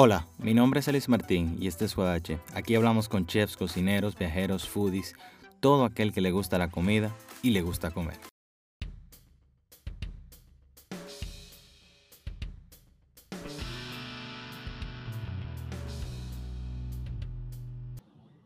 Hola, mi nombre es Elis Martín y este es Guadache. Aquí hablamos con chefs, cocineros, viajeros, foodies, todo aquel que le gusta la comida y le gusta comer.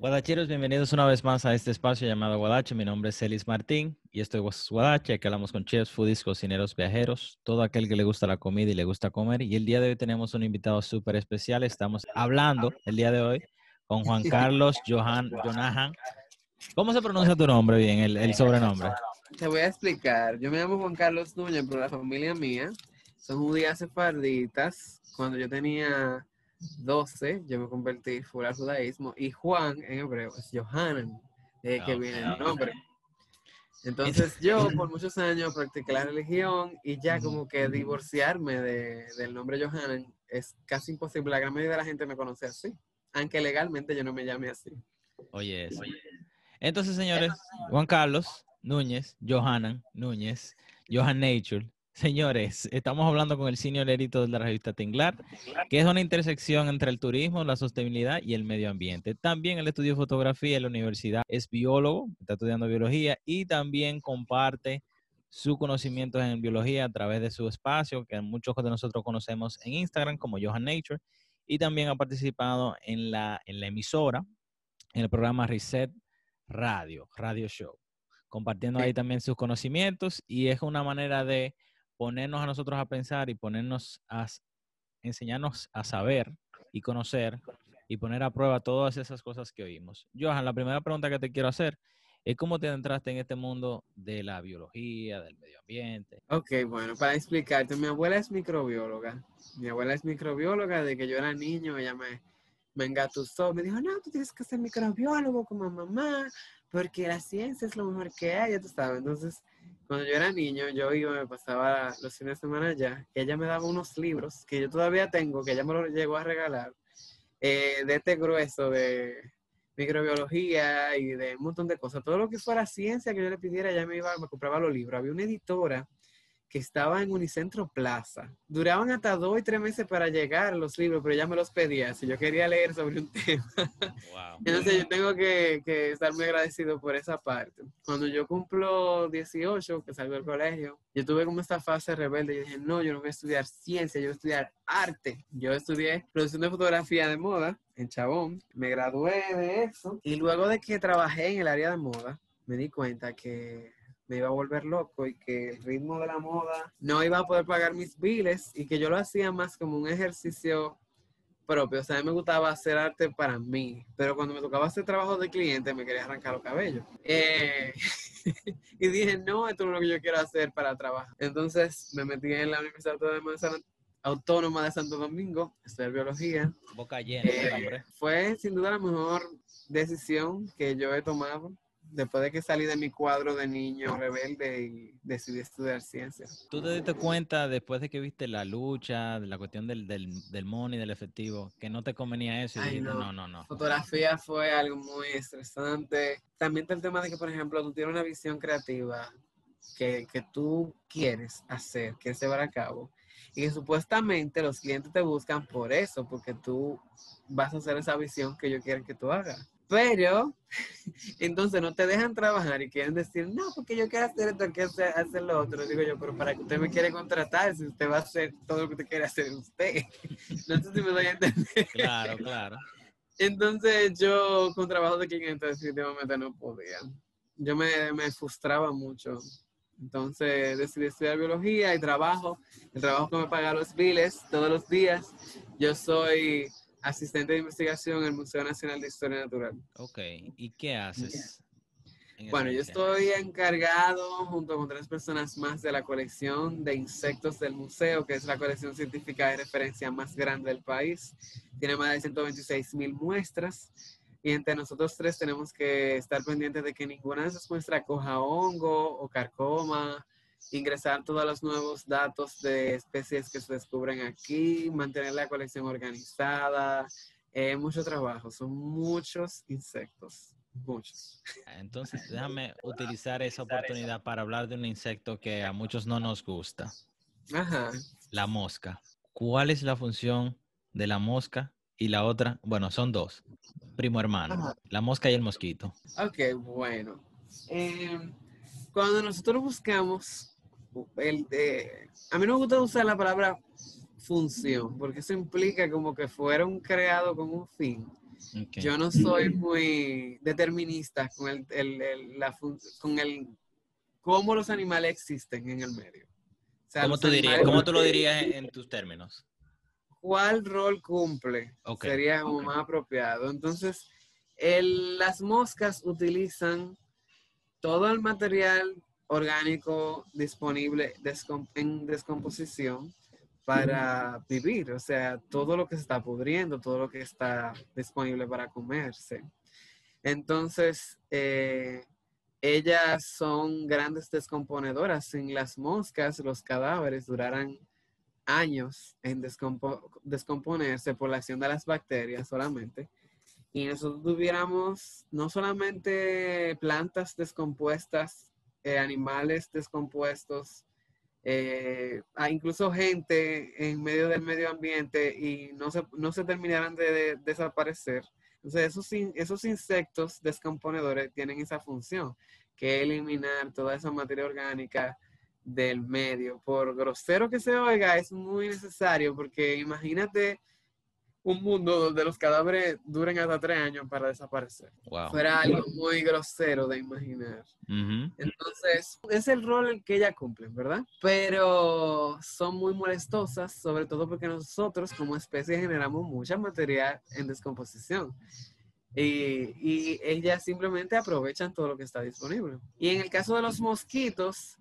Guadacheros, bienvenidos una vez más a este espacio llamado Guadache. Mi nombre es Elis Martín y esto es Guadache. Aquí hablamos con chefs, foodies, cocineros, viajeros, todo aquel que le gusta la comida y le gusta comer. Y el día de hoy tenemos un invitado súper especial. Estamos hablando el día de hoy con Juan Carlos Johan Jonahan. ¿Cómo se pronuncia tu nombre bien, el, el sobrenombre? Te voy a explicar. Yo me llamo Juan Carlos Núñez, pero la familia mía son judías sefarditas. Cuando yo tenía 12, yo me convertí full al judaísmo. Y Juan, en hebreo, es Johanan, ahí que Ok. viene el nombre. Entonces yo por muchos años practiqué la religión y ya como que divorciarme de- del nombre Johanan es casi imposible. La gran mayoría de la gente me conoce así, aunque legalmente yo no me llame así. Oye, eso. Entonces, señores, Juan Carlos Núñez, Johanan Núñez, Johan Nature. Señores, estamos hablando con el senior editor de la revista Tinglar, que es una intersección entre el turismo, la sostenibilidad y el medio ambiente. También él estudió fotografía en la universidad, es biólogo, está estudiando biología y también comparte su conocimiento en biología a través de su espacio, que muchos de nosotros conocemos en Instagram como Johan Nature, y también ha participado en la, en la emisora, en el programa Reset Radio, Radio Show, compartiendo ahí también sus conocimientos y es una manera de ponernos a nosotros a pensar y ponernos a enseñarnos a saber y conocer y poner a prueba todas esas cosas que oímos. Johan, la primera pregunta que te quiero hacer es cómo te entraste en este mundo de la biología, del medio ambiente. Ok, bueno, para explicarte, mi abuela es microbióloga. Mi abuela es microbióloga, de que yo era niño, ella me, me engatusó, me dijo, no, tú tienes que ser microbiólogo como mamá, porque la ciencia es lo mejor que hay, ya tú sabes. Entonces, cuando yo era niño, yo iba, me pasaba los fines de semana allá, y ella me daba unos libros que yo todavía tengo, que ella me los llegó a regalar, eh, de este grueso de microbiología y de un montón de cosas. Todo lo que fuera ciencia que yo le pidiera, ella me iba, me compraba los libros. Había una editora que estaba en Unicentro Plaza. Duraban hasta dos y tres meses para llegar los libros, pero ella me los pedía si yo quería leer sobre un tema. Wow. Entonces yo tengo que, que estar muy agradecido por esa parte. Cuando yo cumplo 18, que salgo del colegio, yo tuve como esta fase rebelde. Yo dije, no, yo no voy a estudiar ciencia, yo voy a estudiar arte. Yo estudié producción de fotografía de moda en Chabón. Me gradué de eso. Y luego de que trabajé en el área de moda, me di cuenta que me iba a volver loco y que el ritmo de la moda no iba a poder pagar mis biles y que yo lo hacía más como un ejercicio propio. O sea, a mí me gustaba hacer arte para mí, pero cuando me tocaba hacer trabajo de cliente me quería arrancar los cabellos. Eh, y dije, no, esto no es lo que yo quiero hacer para trabajar. Entonces me metí en la Universidad Autónoma de San- Autónoma de Santo Domingo, estudiar biología. Boca llena, Eh, hombre. fue sin duda la mejor decisión que yo he tomado después de que salí de mi cuadro de niño rebelde y decidí estudiar ciencias. ¿Tú te diste cuenta después de que viste la lucha, de la cuestión del, del, del money, del efectivo, que no te convenía eso? Y Ay, dijiste, no. no, no, no. Fotografía fue algo muy estresante. También está el tema de que, por ejemplo, tú tienes una visión creativa que, que tú quieres hacer, quieres llevar a cabo. Y que supuestamente los clientes te buscan por eso, porque tú vas a hacer esa visión que ellos quieren que tú hagas. Pero entonces no te dejan trabajar y quieren decir, no, porque yo quiero hacer esto, quiero hacer, hacer lo otro. Digo yo, pero para que usted me quiere contratar, si usted va a hacer todo lo que usted quiere hacer usted. No sé si me doy a entender. Claro, claro. Entonces yo con trabajo de cliente definitivamente no podía. Yo me, me frustraba mucho. Entonces decidí estudiar biología y trabajo. El trabajo que me paga los biles todos los días. Yo soy asistente de investigación en el Museo Nacional de Historia Natural. Ok, ¿y qué haces? Bueno, yo estoy encargado junto con tres personas más de la colección de insectos del museo, que es la colección científica de referencia más grande del país. Tiene más de 126 mil muestras y entre nosotros tres tenemos que estar pendientes de que ninguna de esas muestras coja hongo o carcoma, ingresar todos los nuevos datos de especies que se descubren aquí, mantener la colección organizada, eh, mucho trabajo, son muchos insectos, muchos. Entonces, déjame utilizar esa oportunidad para hablar de un insecto que a muchos no nos gusta, Ajá. la mosca. ¿Cuál es la función de la mosca y la otra, bueno, son dos, primo hermano, la mosca y el mosquito. Ok, bueno. Em, cuando nosotros buscamos, el de, a mí no me gusta usar la palabra función, porque eso implica como que fueron creados con un fin. Yo no soy muy determinista con el, la con el cómo los animales existen en el medio. ¿Cómo, tú dirías, ¿Cómo tú lo dirías en, tus términos? ¿Cuál rol cumple? Sería como más apropiado. Entonces, las moscas utilizan todo el material orgánico disponible en descomposición para vivir, o sea, todo lo que se está pudriendo, todo lo que está disponible para comerse. Entonces, eh, ellas son grandes descomponedoras. Sin las moscas, los cadáveres durarán años en descomponerse por la acción de las bacterias solamente. Y nosotros tuviéramos no solamente plantas descompuestas, eh, animales descompuestos, eh, incluso gente en medio del medio ambiente y no se, no se terminaran de, desaparecer. Entonces, esos, esos insectos descomponedores tienen esa función, que es eliminar toda esa materia orgánica del medio. Por grosero que se oiga, es muy necesario porque imagínate un mundo donde los cadáveres duren hasta tres años para desaparecer. Fuera algo muy grosero de imaginar. Entonces, es el rol que ella cumple, ¿verdad? Pero son muy molestosas, sobre todo porque nosotros como especie generamos mucha material en descomposición. Y, y, ellas simplemente aprovechan todo lo que está disponible. Y en el caso de los mosquitos,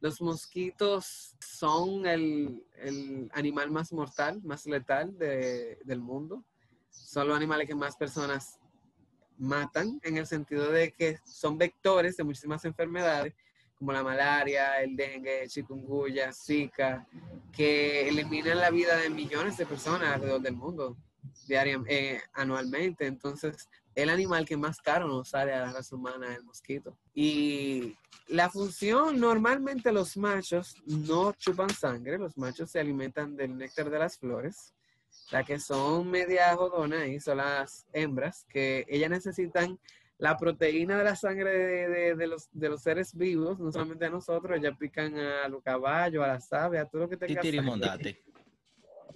los mosquitos son el, animal más mortal, más letal del mundo. Son los animales que más personas matan en el sentido de que son vectores de muchísimas enfermedades como la malaria, el dengue, chikungunya, zika, que eliminan la vida de millones de personas alrededor del mundo diariamente, eh, anualmente. Entonces, el animal que más caro nos sale a la raza humana es el mosquito. Y la función, normalmente los machos no chupan sangre, los machos se alimentan del néctar de las flores. La que son media jodonas y son las hembras, que ellas necesitan la proteína de la sangre de, los, de los seres vivos, no solamente a nosotros, ellas pican a los caballos, a las aves, a todo lo que tenga sangre.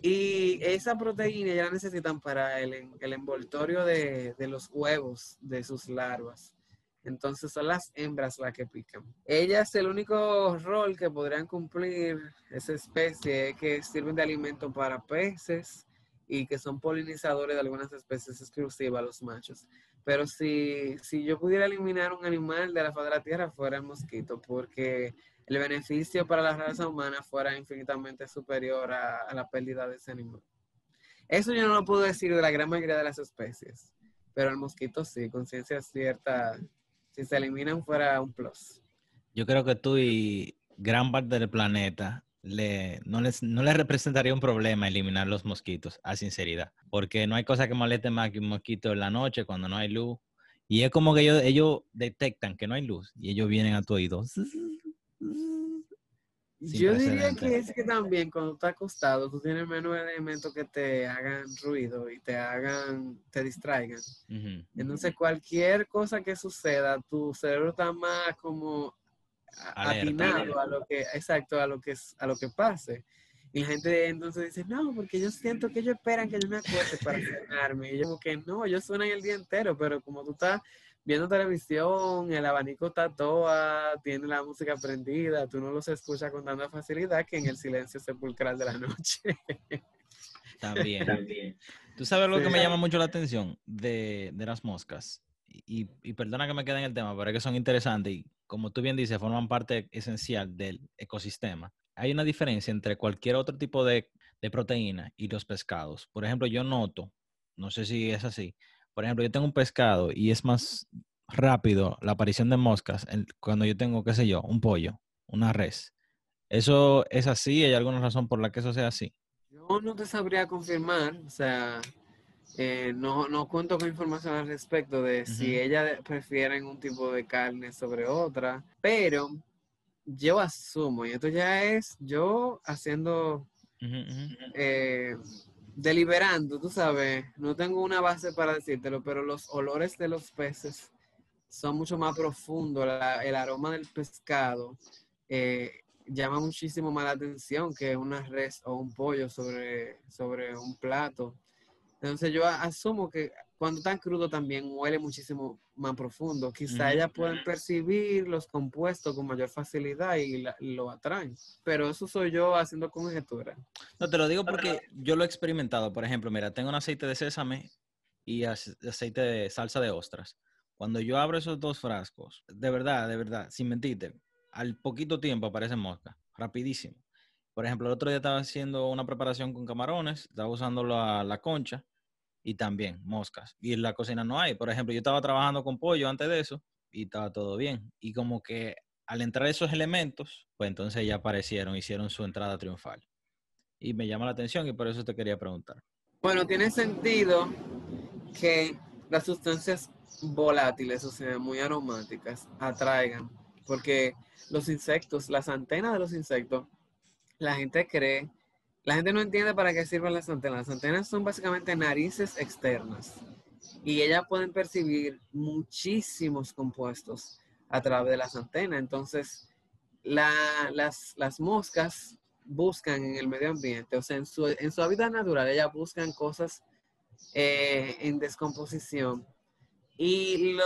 Y esa proteína ya la necesitan para el, el envoltorio de, de, los huevos de sus larvas. Entonces son las hembras las que pican. Ellas, el único rol que podrían cumplir esa especie es que sirven de alimento para peces y que son polinizadores de algunas especies exclusivas, los machos. Pero si, si yo pudiera eliminar un animal de la faz de la tierra, fuera el mosquito, porque el beneficio para la raza humana fuera infinitamente superior a, la pérdida de ese animal. Eso yo no lo puedo decir de la gran mayoría de las especies, pero el mosquito sí, conciencia cierta, si se eliminan fuera un plus. Yo creo que tú y gran parte del planeta le, no, les, no les representaría un problema eliminar los mosquitos, a sinceridad, porque no hay cosa que moleste más que un mosquito en la noche cuando no hay luz. Y es como que ellos, ellos detectan que no hay luz y ellos vienen a tu oído. Yo diría que es que también cuando estás acostado, tú tienes menos elementos que te hagan ruido y te hagan, te distraigan. Entonces, cualquier cosa que suceda, tu cerebro está más como atinado a lo que, exacto, a lo que, a lo que pase. Y la gente entonces dice, no, porque yo siento que ellos esperan que yo me acueste para cenarme. Y yo como que no, ellos suenan el día entero, pero como tú estás viendo televisión, el abanico está toda, tiene la música prendida, tú no los escuchas con tanta facilidad que en el silencio sepulcral de la noche. También. También. Tú sabes lo que me llama mucho la atención de, de las moscas. Y, y, perdona que me quede en el tema, pero es que son interesantes y como tú bien dices, forman parte esencial del ecosistema. Hay una diferencia entre cualquier otro tipo de, de proteína y los pescados. Por ejemplo, yo noto, no sé si es así, por ejemplo, yo tengo un pescado y es más rápido la aparición de moscas cuando yo tengo, qué sé yo, un pollo, una res. ¿Eso es así? ¿Hay alguna razón por la que eso sea así? Yo no te sabría confirmar, o sea, eh, no, no cuento con información al respecto de si ella prefieren un tipo de carne sobre otra, pero yo asumo, y esto ya es yo haciendo deliberando, tú sabes, no tengo una base para decírtelo, pero los olores de los peces son mucho más profundos. el aroma del pescado eh, llama muchísimo más la atención que una res o un pollo sobre, sobre un plato. Entonces yo asumo que cuando tan crudo también huele muchísimo más profundo. Quizá ellas pueden percibir los compuestos con mayor facilidad y, lo atraen. Pero eso soy yo haciendo conjetura. No, te lo digo porque yo lo he experimentado. Por ejemplo, mira, tengo un aceite de sésame y aceite de salsa de ostras. Cuando yo abro esos dos frascos, de verdad, de verdad, sin mentirte, al poquito tiempo aparecen moscas, rapidísimo. Por ejemplo, el otro día estaba haciendo una preparación con camarones, estaba usando la, la concha y también moscas. Y en la cocina no hay. Por ejemplo, yo estaba trabajando con pollo antes de eso y estaba todo bien. Y como que al entrar esos elementos, pues entonces ya aparecieron, hicieron su entrada triunfal. Y me llama la atención y por eso te quería preguntar. Bueno, tiene sentido que las sustancias volátiles, o sea, muy aromáticas, atraigan, porque los insectos, las antenas de los insectos, la gente cree la gente no entiende para qué sirven las antenas. Las antenas son básicamente narices externas y ellas pueden percibir muchísimos compuestos a través de las antenas. Entonces, las, moscas buscan en el medio ambiente, o sea, en su, en su hábitat natural, ellas buscan cosas eh, en descomposición y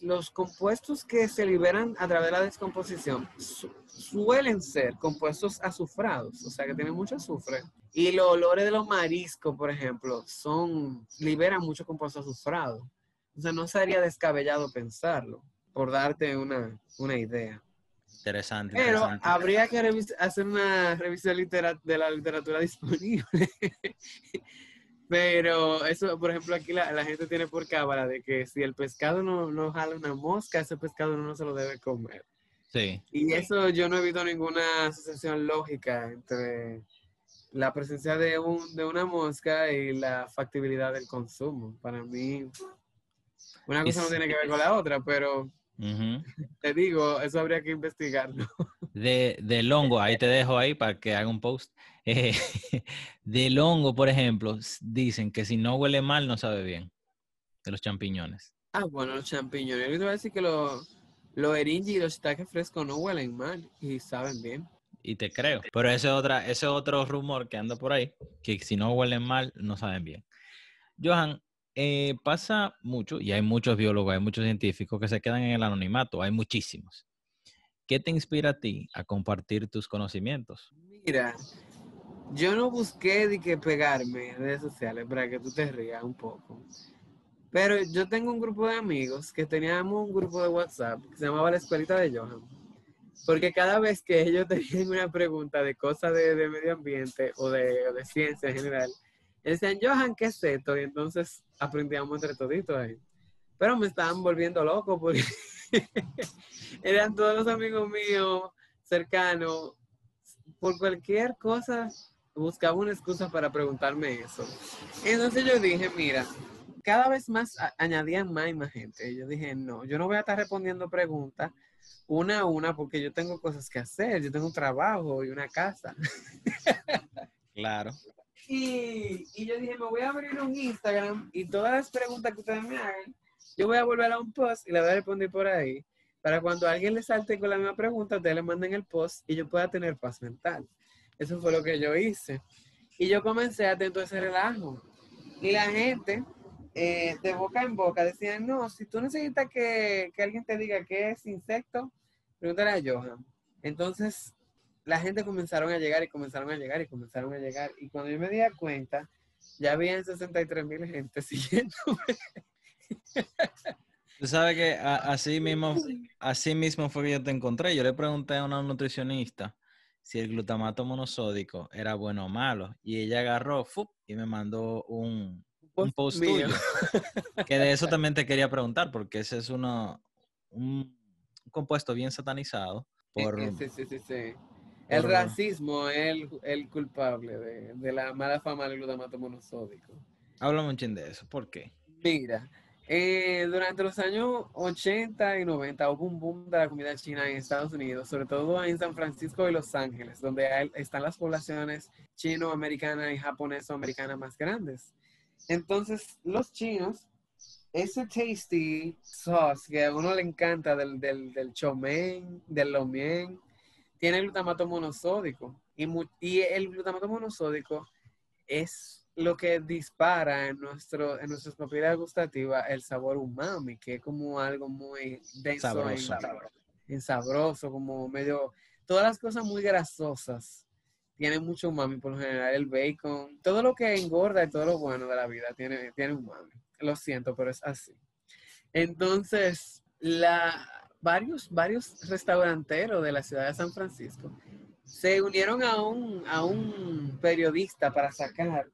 los compuestos que se liberan a través de la descomposición suelen ser compuestos azufrados, o sea que tienen mucho azufre. Y los olores de los mariscos, por ejemplo, son, liberan mucho compuesto azufrado. O sea, no sería descabellado pensarlo, por darte una, idea. Interesante. Pero habría que hacer una revisión de la literatura disponible Pero eso, por ejemplo, aquí la, gente tiene por cábala de que si el pescado no, no jala una mosca, ese pescado no se lo debe comer. Sí. Y eso yo no he visto ninguna asociación lógica entre la presencia de, un, de una mosca y la factibilidad del consumo. Para mí, una cosa no tiene que ver con la otra, pero te digo, eso habría que investigarlo. De, del hongo, ahí te dejo ahí para que haga un post. Eh, del hongo, por ejemplo, dicen que si no huele mal, no sabe bien. De los champiñones. Ah, bueno, los champiñones. Yo te voy a decir que los lo eringi y los shiitake frescos no huelen mal y saben bien. Y te creo. Pero ese, otra, ese otro rumor que anda por ahí, que si no huelen mal, no saben bien. Johan, eh, pasa mucho, y hay muchos biólogos, hay muchos científicos que se quedan en el anonimato, hay muchísimos. ¿Qué te inspira a ti a compartir tus conocimientos? Mira, yo no busqué de que pegarme en redes sociales para que tú te rías un poco. Pero yo tengo un grupo de amigos que teníamos un grupo de WhatsApp que se llamaba la escuelita de Johan. Porque cada vez que ellos tenían una pregunta de cosas de, medio ambiente o de, de, ciencia en general, decían, Johan, ¿qué es esto? Y entonces aprendíamos entre toditos ahí. Pero me estaban volviendo loco porque eran todos los amigos míos cercanos. Por cualquier cosa buscaba una excusa para preguntarme eso. Entonces yo dije, mira, cada vez más añadían más y más gente. Yo dije, no, yo no voy a estar respondiendo preguntas una a una porque yo tengo cosas que hacer, yo tengo un trabajo y una casa. Claro. Y, y, yo dije, me voy a abrir un Instagram y todas las preguntas que ustedes me hagan, yo voy a volver a un post y la voy a responder por ahí. Para cuando alguien le salte con la misma pregunta, ustedes le manden el post y yo pueda tener paz mental. Eso fue lo que yo hice. Y yo comencé a tener ese relajo. Y la gente, eh, de boca en boca, decían, no, si tú necesitas que, que alguien te diga qué es insecto, pregúntale a Johan. Entonces, la gente comenzaron a llegar y comenzaron a llegar y comenzaron a llegar. Y cuando yo me di cuenta, ya habían 63 mil gente siguiéndome. Tú sabes que así mismo, así mismo fue que yo te encontré. Yo le pregunté a una nutricionista si el glutamato monosódico era bueno o malo. Y ella agarró y me mandó un, un post tuyo. que de eso también te quería preguntar, porque ese es uno, un, compuesto bien satanizado. Por, sí, sí, sí, El racismo es el, culpable de, la mala fama del glutamato monosódico. Háblame un chin de eso. ¿Por qué? Mira, Eh, durante los años 80 y 90 hubo un boom de la comida china en Estados Unidos, sobre todo en San Francisco y Los Ángeles, donde están las poblaciones chino, americana y japoneso-americana más grandes. Entonces, los chinos, ese tasty sauce que a uno le encanta del, del, del chomen, del lomien, tiene glutamato monosódico. Y, y el glutamato monosódico es lo que dispara en, nuestro, en nuestras propiedades gustativas el sabor umami, que es como algo muy denso sabroso. En, sabroso, como medio... Todas las cosas muy grasosas tienen mucho umami, por lo general el bacon, todo lo que engorda y todo lo bueno de la vida tiene, tiene umami. Lo siento, pero es así. Entonces, la, varios, varios restauranteros de la ciudad de San Francisco se unieron a un, a un periodista para sacar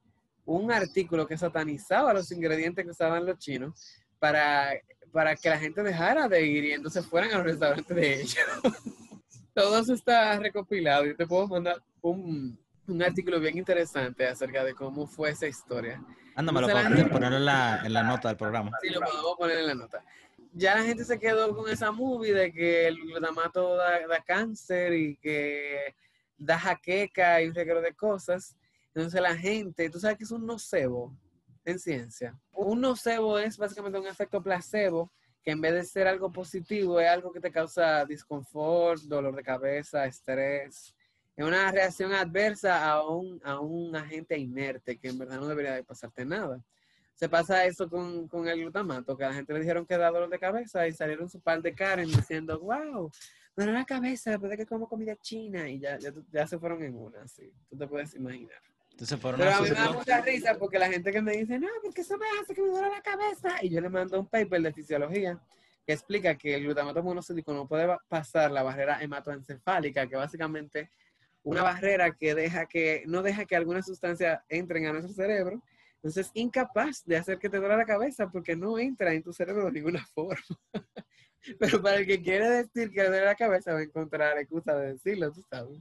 un artículo que satanizaba los ingredientes que usaban los chinos para, para que la gente dejara de ir y entonces fueran a los restaurantes de ellos. Todo eso está recopilado. y te puedo mandar un, un, artículo bien interesante acerca de cómo fue esa historia. Ándamelo para ponerlo en la, en la nota del programa. Sí, lo podemos poner en la nota. Ya la gente se quedó con esa movie de que el glutamato da, cáncer y que da jaqueca y un reguero de cosas. Entonces la gente, tú sabes que es un nocebo en ciencia. Un nocebo es básicamente un efecto placebo que en vez de ser algo positivo es algo que te causa disconfort, dolor de cabeza, estrés. Es una reacción adversa a un, a un agente inerte que en verdad no debería de pasarte nada. Se pasa eso con, con el glutamato, que a la gente le dijeron que da dolor de cabeza y salieron su par de Karen diciendo, wow, dolor de cabeza después de que como comida china y ya, ya, ya se fueron en una, sí. Tú te puedes imaginar. Pero a mí me da mucha risa porque la gente que me dice, no, porque eso me hace que me duele la cabeza. Y yo le mando un paper de fisiología que explica que el glutamato monosódico no puede pasar la barrera hematoencefálica, que básicamente una barrera que deja que, no deja que alguna sustancia entren a nuestro cerebro. Entonces es incapaz de hacer que te duele la cabeza porque no entra en tu cerebro de ninguna forma. Pero para el que quiere decir que le duele la cabeza va a encontrar excusa de decirlo, tú sabes.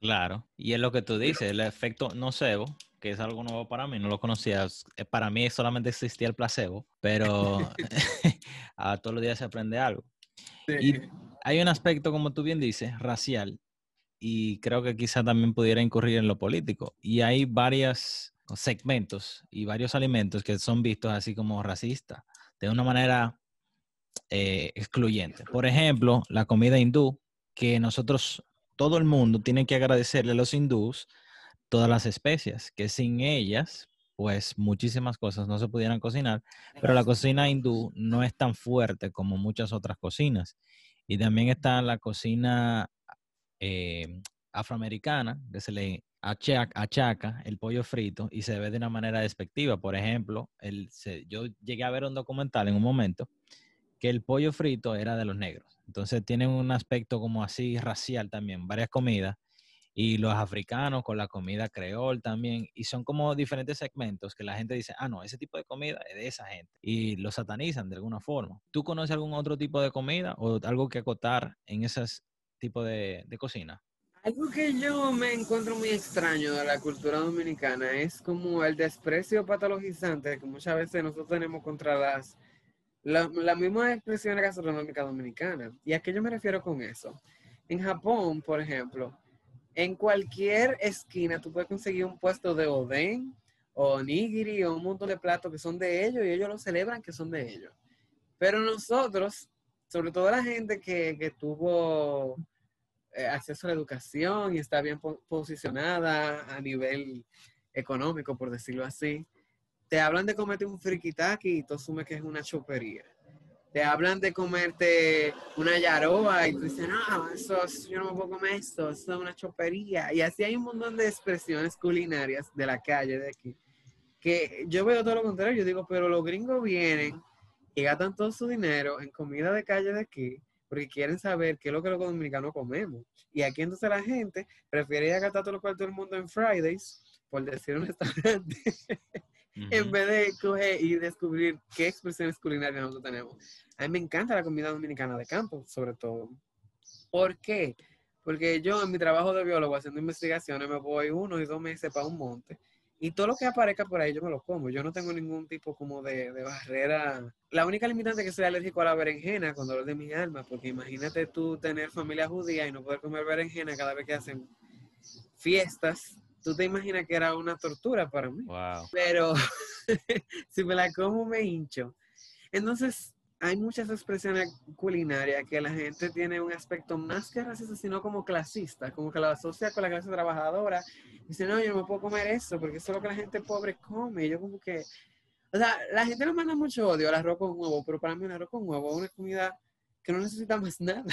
Claro, y es lo que tú dices, el efecto nocebo, que es algo nuevo para mí, no lo conocía. Eh, para mí solamente existía el placebo, pero a todos los días se aprende algo. Y hay un aspecto, como tú bien dices, racial, y creo que quizá también pudiera incurrir en lo político. Y hay varios segmentos y varios alimentos que son vistos así como racistas, de una manera eh, excluyente. Por ejemplo, la comida hindú, que nosotros todo el mundo tiene que agradecerle a los hindús todas las especias, que sin ellas, pues muchísimas cosas no se pudieran cocinar, pero la cocina hindú no es tan fuerte como muchas otras cocinas. Y también está la cocina eh, afroamericana, que se le achaca, el pollo frito y se ve de una manera despectiva. Por ejemplo, el, yo llegué a ver un documental en un momento que el pollo frito era de los negros. Entonces tienen un aspecto como así racial también, varias comidas. Y los africanos con la comida creol también. Y son como diferentes segmentos que la gente dice, ah, no, ese tipo de comida es de esa gente. Y lo satanizan de alguna forma. ¿Tú conoces algún otro tipo de comida o algo que acotar en ese tipo de, de cocina? Algo que yo me encuentro muy extraño de la cultura dominicana es como el desprecio patologizante que muchas veces nosotros tenemos contra las la, la misma expresión gastronómica dominicana. ¿Y a qué yo me refiero con eso? En Japón, por ejemplo, en cualquier esquina tú puedes conseguir un puesto de oden o nigiri o un montón de platos que son de ellos y ellos lo celebran que son de ellos. Pero nosotros, sobre todo la gente que, que tuvo acceso a la educación y está bien posicionada a nivel económico, por decirlo así, te hablan de comerte un frikitaki y tú asumes que es una chopería. Te hablan de comerte una yaroa y tú dices, no, eso, yo no me puedo comer esto, eso es una chopería. Y así hay un montón de expresiones culinarias de la calle de aquí. Que yo veo todo lo contrario, yo digo, pero los gringos vienen y gastan todo su dinero en comida de calle de aquí porque quieren saber qué es lo que los dominicanos comemos. Y aquí entonces la gente prefiere ir a gastar todo lo cual todo el mundo en Fridays, por decir un restaurante, en vez de coger y descubrir qué expresiones culinarias nosotros tenemos. A mí me encanta la comida dominicana de campo, sobre todo. ¿Por qué? Porque yo en mi trabajo de biólogo haciendo investigaciones me voy uno y dos meses para un monte Y todo lo que aparezca por ahí yo me lo como. Yo no tengo ningún tipo como de, de barrera. La única limitante es que soy alérgico a la berenjena con dolor de mi alma, porque imagínate tú tener familia judía y no poder comer berenjena cada vez que hacen fiestas. Tú te imaginas que era una tortura para mí. Wow. Pero si me la como me hincho. Entonces, hay muchas expresiones culinarias que la gente tiene un aspecto más que racista, sino como clasista, como que lo asocia con la clase trabajadora. Dice, no, yo no puedo comer eso porque eso es lo que la gente pobre come. Y yo como que, o sea, la gente nos manda mucho odio al arroz con huevo, pero para mí el arroz con huevo es una comida que no necesita más nada.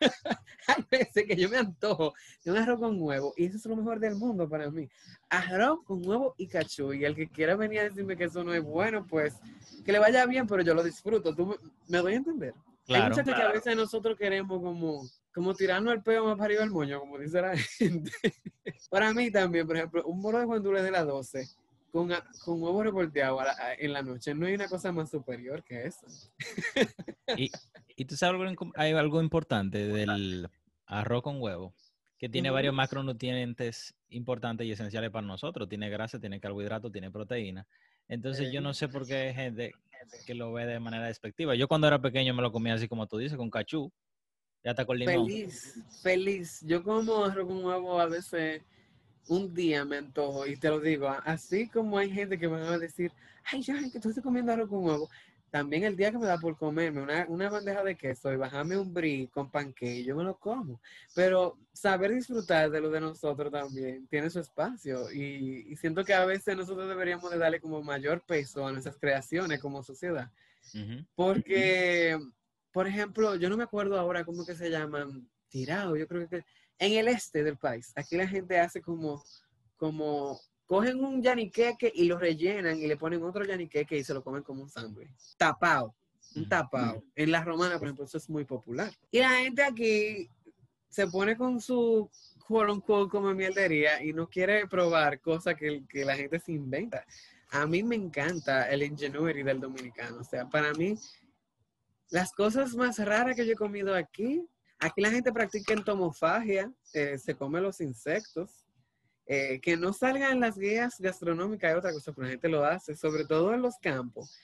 Hay veces que yo me antojo de un arroz con huevo y eso es lo mejor del mundo para mí. Arroz con huevo y cachú. Y el que quiera venir a decirme que eso no es bueno, pues que le vaya bien, pero yo lo disfruto. ¿Tú me, me doy a entender? Hay Claro. muchas que a veces nosotros queremos como, como tirarnos el peo más para arriba del moño, como dice la gente. para mí también, por ejemplo, un moro de guandules de las 12 con, con huevo revolteado en la noche, no hay una cosa más superior que eso. Y tú sabes algo, hay algo importante del arroz con huevo, que tiene varios macronutrientes importantes y esenciales para nosotros. Tiene grasa, tiene carbohidratos, tiene proteína. Entonces yo no sé por qué hay gente que lo ve de manera despectiva. Yo cuando era pequeño me lo comía así como tú dices, con cachú, y hasta con limón. Feliz, feliz. Yo como arroz con huevo a veces un día me antojo y te lo digo, así como hay gente que me va a decir, ay, ya, que tú estás comiendo arroz con huevo. También el día que me da por comerme una, una bandeja de queso y bajarme un brie con panque, yo me lo como. Pero saber disfrutar de lo de nosotros también tiene su espacio y, y siento que a veces nosotros deberíamos de darle como mayor peso a nuestras creaciones como sociedad. Porque, por ejemplo, yo no me acuerdo ahora cómo que se llaman, tirado, yo creo que en el este del país, aquí la gente hace como, como, cogen un yaniqueque y lo rellenan y le ponen otro yaniqueque y se lo comen como un sándwich. Tapado, un tapado. En la romana, por ejemplo, eso es muy popular. Y la gente aquí se pone con su quote como mierdería y no quiere probar cosas que, que la gente se inventa. A mí me encanta el ingenuity del dominicano. O sea, para mí, las cosas más raras que yo he comido aquí, aquí la gente practica entomofagia, eh, se come los insectos. Eh, que no salgan las guías gastronómicas es otra cosa, pero la gente lo hace, sobre todo en los campos.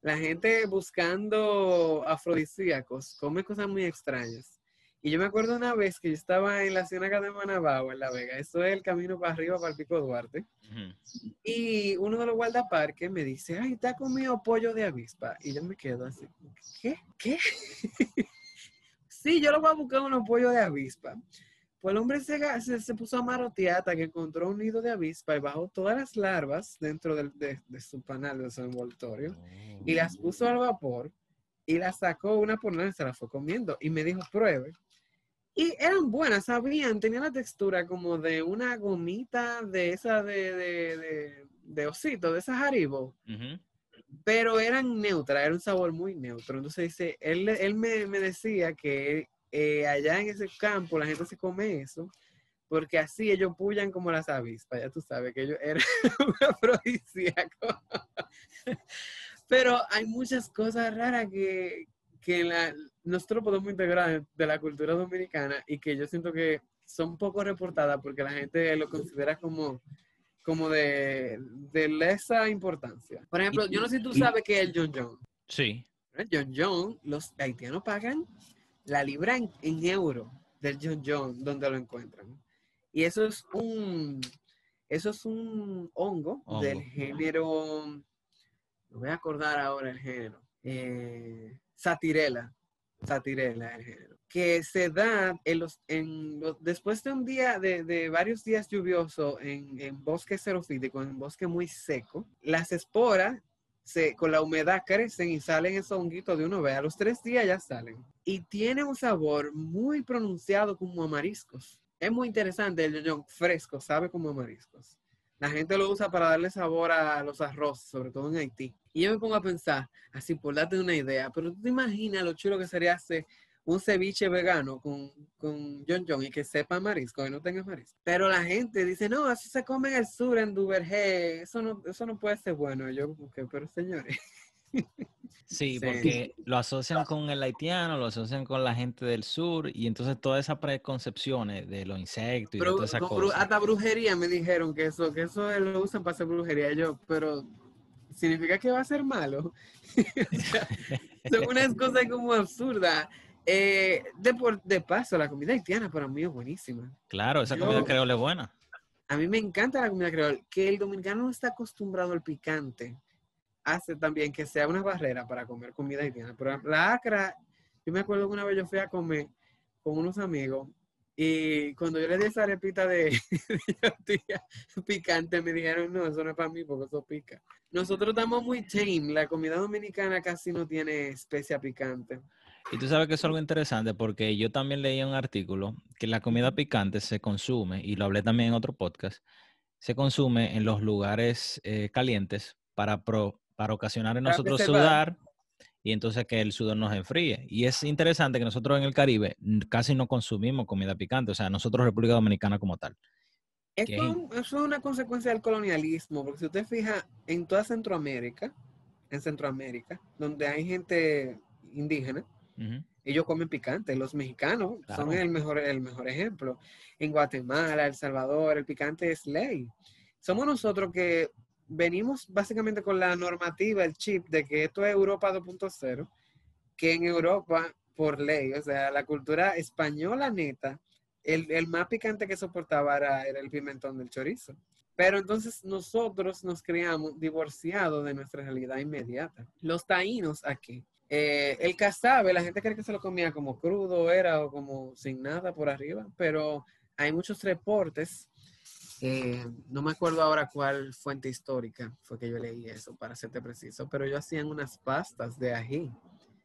La gente buscando afrodisíacos come cosas muy extrañas. Y yo me acuerdo una vez que yo estaba en la ciénaga de Manabao, en La Vega. Eso es el camino para arriba, para el Pico Duarte. Y uno de los guardaparques me dice, ay, ¿te has comido pollo de avispa? Y yo me quedo así, ¿qué? ¿Qué? sí, yo lo voy a buscar unos pollos de avispa. Pues el hombre se, se, se puso a marotear hasta que encontró un nido de avispa y bajó todas las larvas dentro del- de, de su panal, de su envoltorio, y las puso al vapor y las sacó una por una y se las fue comiendo. Y me dijo, pruebe. Y eran buenas, sabían, tenían la textura como de una gomita de esa de, de, de, de osito, de esas Haribo, Ujú. pero eran neutras, era un sabor muy neutro. Entonces dice, él, él me, me decía que eh, allá en ese campo la gente se come eso, porque así ellos pullan como las avispas, ya tú sabes que ellos eran un afrodisíaco. pero hay muchas cosas raras que, que la, nosotros podemos integrar de, la cultura dominicana y que yo siento que son poco reportadas porque la gente lo considera como, como de, de lesa importancia. Por ejemplo, yo no sé si tú sabes qué es el John John. Sí. El John John, los haitianos pagan la libra en, en euro del John John donde lo encuentran. Y eso es un, eso es un hongo, Hongo. del género, me voy a acordar ahora el género, eh, satirela, satirela el género, que se da en los, en los- después de un día, de, de varios días lluviosos en, en bosque xerofítico, en bosque muy seco, las esporas se, con la humedad crecen y salen esos honguitos de uno ve. A los tres días ya salen. Y tiene un sabor muy pronunciado como a mariscos. Es muy interesante el yoyón fresco, sabe como a mariscos. La gente lo usa para darle sabor a los arroces, sobre todo en Haití. Y yo me pongo a pensar, así por darte una idea, pero tú te imaginas lo chulo que sería hacer un ceviche vegano con, con John John y que sepa marisco y no tenga marisco. Pero la gente dice, no, eso se come en el sur, en Duvergé, eso no, eso no puede ser bueno. Yo, que, pero señores, Sí, Sí. porque lo asocian con el haitiano, lo asocian con la gente del sur y entonces todas esas preconcepciones de los insectos y Pero todas esas cosas. hasta brujería me dijeron que eso, que eso lo usan para hacer brujería yo, pero significa que va a ser malo. O sea, son unas cosas como absurdas. Eh, de, por, de paso, la comida haitiana para mí es buenísima. Claro, esa comida creole es buena. A mí me encanta la comida creol. Que el dominicano no está acostumbrado al picante hace también que sea una barrera para comer comida haitiana. Ejemplo, la acra, yo me acuerdo que una vez yo fui a comer con unos amigos y cuando yo le di esa arepita de, picante, me dijeron, no, eso no es para mí porque eso pica. Nosotros estamos muy tame. La comida dominicana casi no tiene especia picante. Y tú sabes que es algo interesante porque yo también leí un artículo que la comida picante se consume, y lo hablé también en otro podcast, se consume en los lugares eh, calientes para, pro- para ocasionar en nosotros sudar y entonces que el sudor nos enfríe. Y es interesante que nosotros en el Caribe casi no consumimos comida picante, o sea, nosotros República Dominicana como tal. Esto es una consecuencia del colonialismo, porque si usted fija en toda Centroamérica, en Centroamérica, donde hay gente indígena, Ellos comen picante. Los mexicanos son Claro. el mejor, el mejor ejemplo. En Guatemala, El Salvador, el picante es ley. Somos nosotros que venimos básicamente con la normativa, el chip de que esto es Europa 2.0, que en Europa, por ley, o sea, la cultura española neta, el, el más picante que soportaba era, era el pimentón del chorizo. Pero entonces nosotros nos criamos divorciados de nuestra realidad inmediata. Los taínos aquí, eh, el cazabe, la gente cree que se lo comía como crudo, era o como sin nada por arriba, pero hay muchos reportes. eh, no me acuerdo ahora cuál fuente histórica fue que yo leí eso, para serte preciso, pero ellos hacían unas pastas de ají,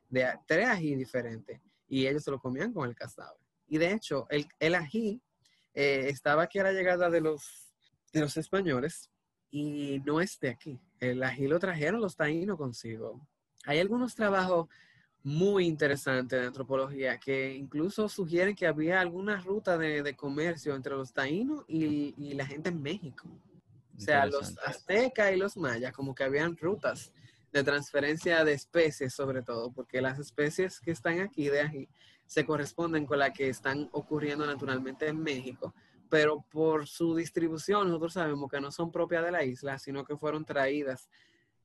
de tres ají diferentes, y ellos se lo comían con el cazabe. Y de hecho, el, el ají eh, estaba aquí a la llegada de los, de los españoles y no es de aquí. El ají lo trajeron los taínos consigo. Hay algunos trabajos muy interesantes de antropología que incluso sugieren que había alguna ruta de, de comercio entre los taínos y, y la gente en México. O sea, los aztecas y los mayas, como que habían rutas de transferencia de especies, sobre todo, porque las especies que están aquí de ají se corresponden con las que están ocurriendo naturalmente en México, pero por su distribución nosotros sabemos que no son propias de la isla, sino que fueron traídas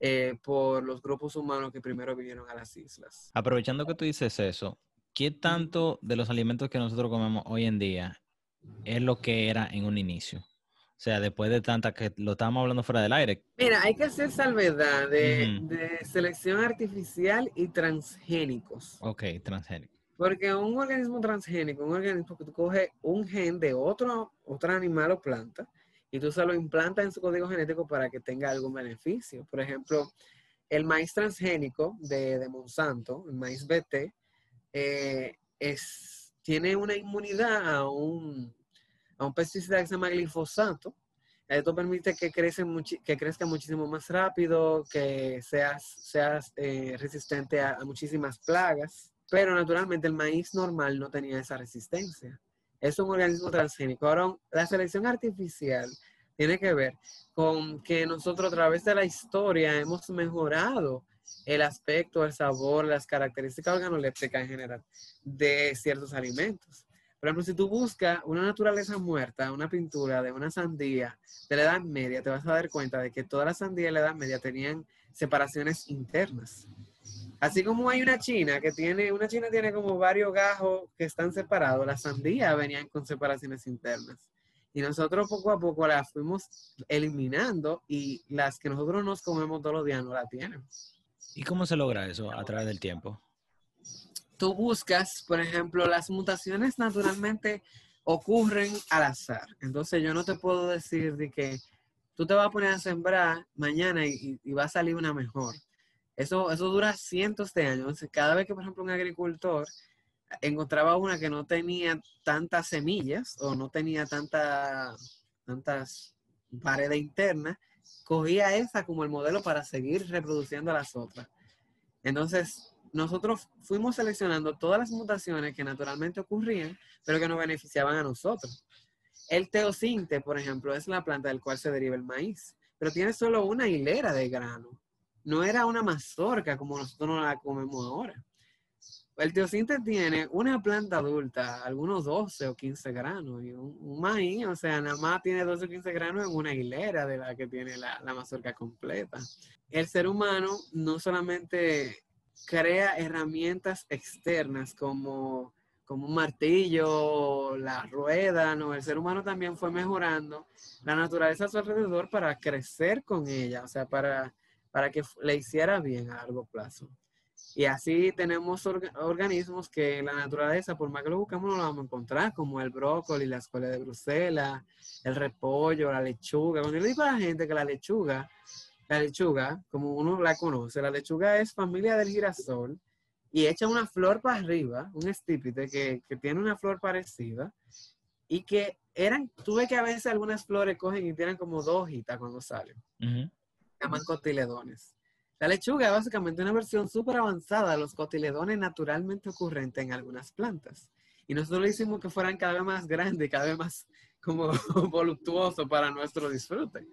eh, por los grupos humanos que primero vinieron a las islas. Aprovechando que tú dices eso, ¿qué tanto de los alimentos que nosotros comemos hoy en día es lo que era en un inicio? O sea, después de tanta que lo estábamos hablando fuera del aire. Mira, hay que hacer salvedad de, de selección artificial y transgénicos. Ok, transgénico. Porque un organismo transgénico, un organismo que tú coges un gen de otro, otro animal o planta y tú se lo implantas en su código genético para que tenga algún beneficio. Por ejemplo, el maíz transgénico de, Monsanto, el maíz BT, eh, es, tiene una inmunidad a un, a un pesticida que se llama glifosato. Esto permite que, crece que crezca muchísimo más rápido, que seas, seas eh, resistente a muchísimas plagas. Pero naturalmente el maíz normal no tenía esa resistencia. Es un organismo transgénico. Ahora, la selección artificial tiene que ver con que nosotros a través de la historia hemos mejorado el aspecto, el sabor, las características organolépticas en general de ciertos alimentos. Por ejemplo, si tú buscas una naturaleza muerta, una pintura de una sandía de la Edad Media, te vas a dar cuenta de que todas las sandías de la Edad Media tenían separaciones internas. Así como hay una china que tiene, una china tiene como varios gajos que están separados, las sandías venían con separaciones internas. Y nosotros poco a poco las fuimos eliminando y las que nosotros nos comemos todos los días no la tienen. ¿Y cómo se logra eso a través del tiempo? Tú buscas, por ejemplo, las mutaciones naturalmente ocurren al azar. Entonces yo no te puedo decir de que tú te vas a poner a sembrar mañana y, y va a salir una mejor. Eso, eso dura cientos de años. Entonces, cada vez que, por ejemplo, un agricultor encontraba una que no tenía tantas semillas o no tenía tanta, tantas paredes internas, cogía esa como el modelo para seguir reproduciendo las otras. Entonces, nosotros fuimos seleccionando todas las mutaciones que naturalmente ocurrían, pero que nos beneficiaban a nosotros. El teosinte, por ejemplo, es la planta del cual se deriva el maíz, pero tiene solo una hilera de grano. No era una mazorca como nosotros no la comemos ahora. El teosinte tiene una planta adulta, algunos 12 o 15 granos, y un, maíz, o sea, nada más tiene 12 o 15 granos en una hilera de la que tiene la, la mazorca completa. El ser humano no solamente crea herramientas externas como, como un martillo, la rueda, no, el ser humano también fue mejorando la naturaleza a su alrededor para crecer con ella, o sea, para, para que le hiciera bien a largo plazo. Y así tenemos organismos que en la naturaleza, por más que lo buscamos, no lo vamos a encontrar, como el brócoli, la escuela de Bruselas, el repollo, la lechuga. Cuando yo le digo a la gente que la lechuga, la lechuga, como uno la conoce, la lechuga es familia del girasol y echa una flor para arriba, un estípite que, que tiene una flor parecida y que eran, tuve que a veces algunas flores cogen y tienen como dos hojitas cuando salen. Llaman cotiledones. La lechuga es básicamente una versión súper avanzada de los cotiledones naturalmente ocurrentes en algunas plantas. Y nosotros le hicimos que fueran cada vez más grandes, cada vez más como voluptuosos para nuestro disfrute.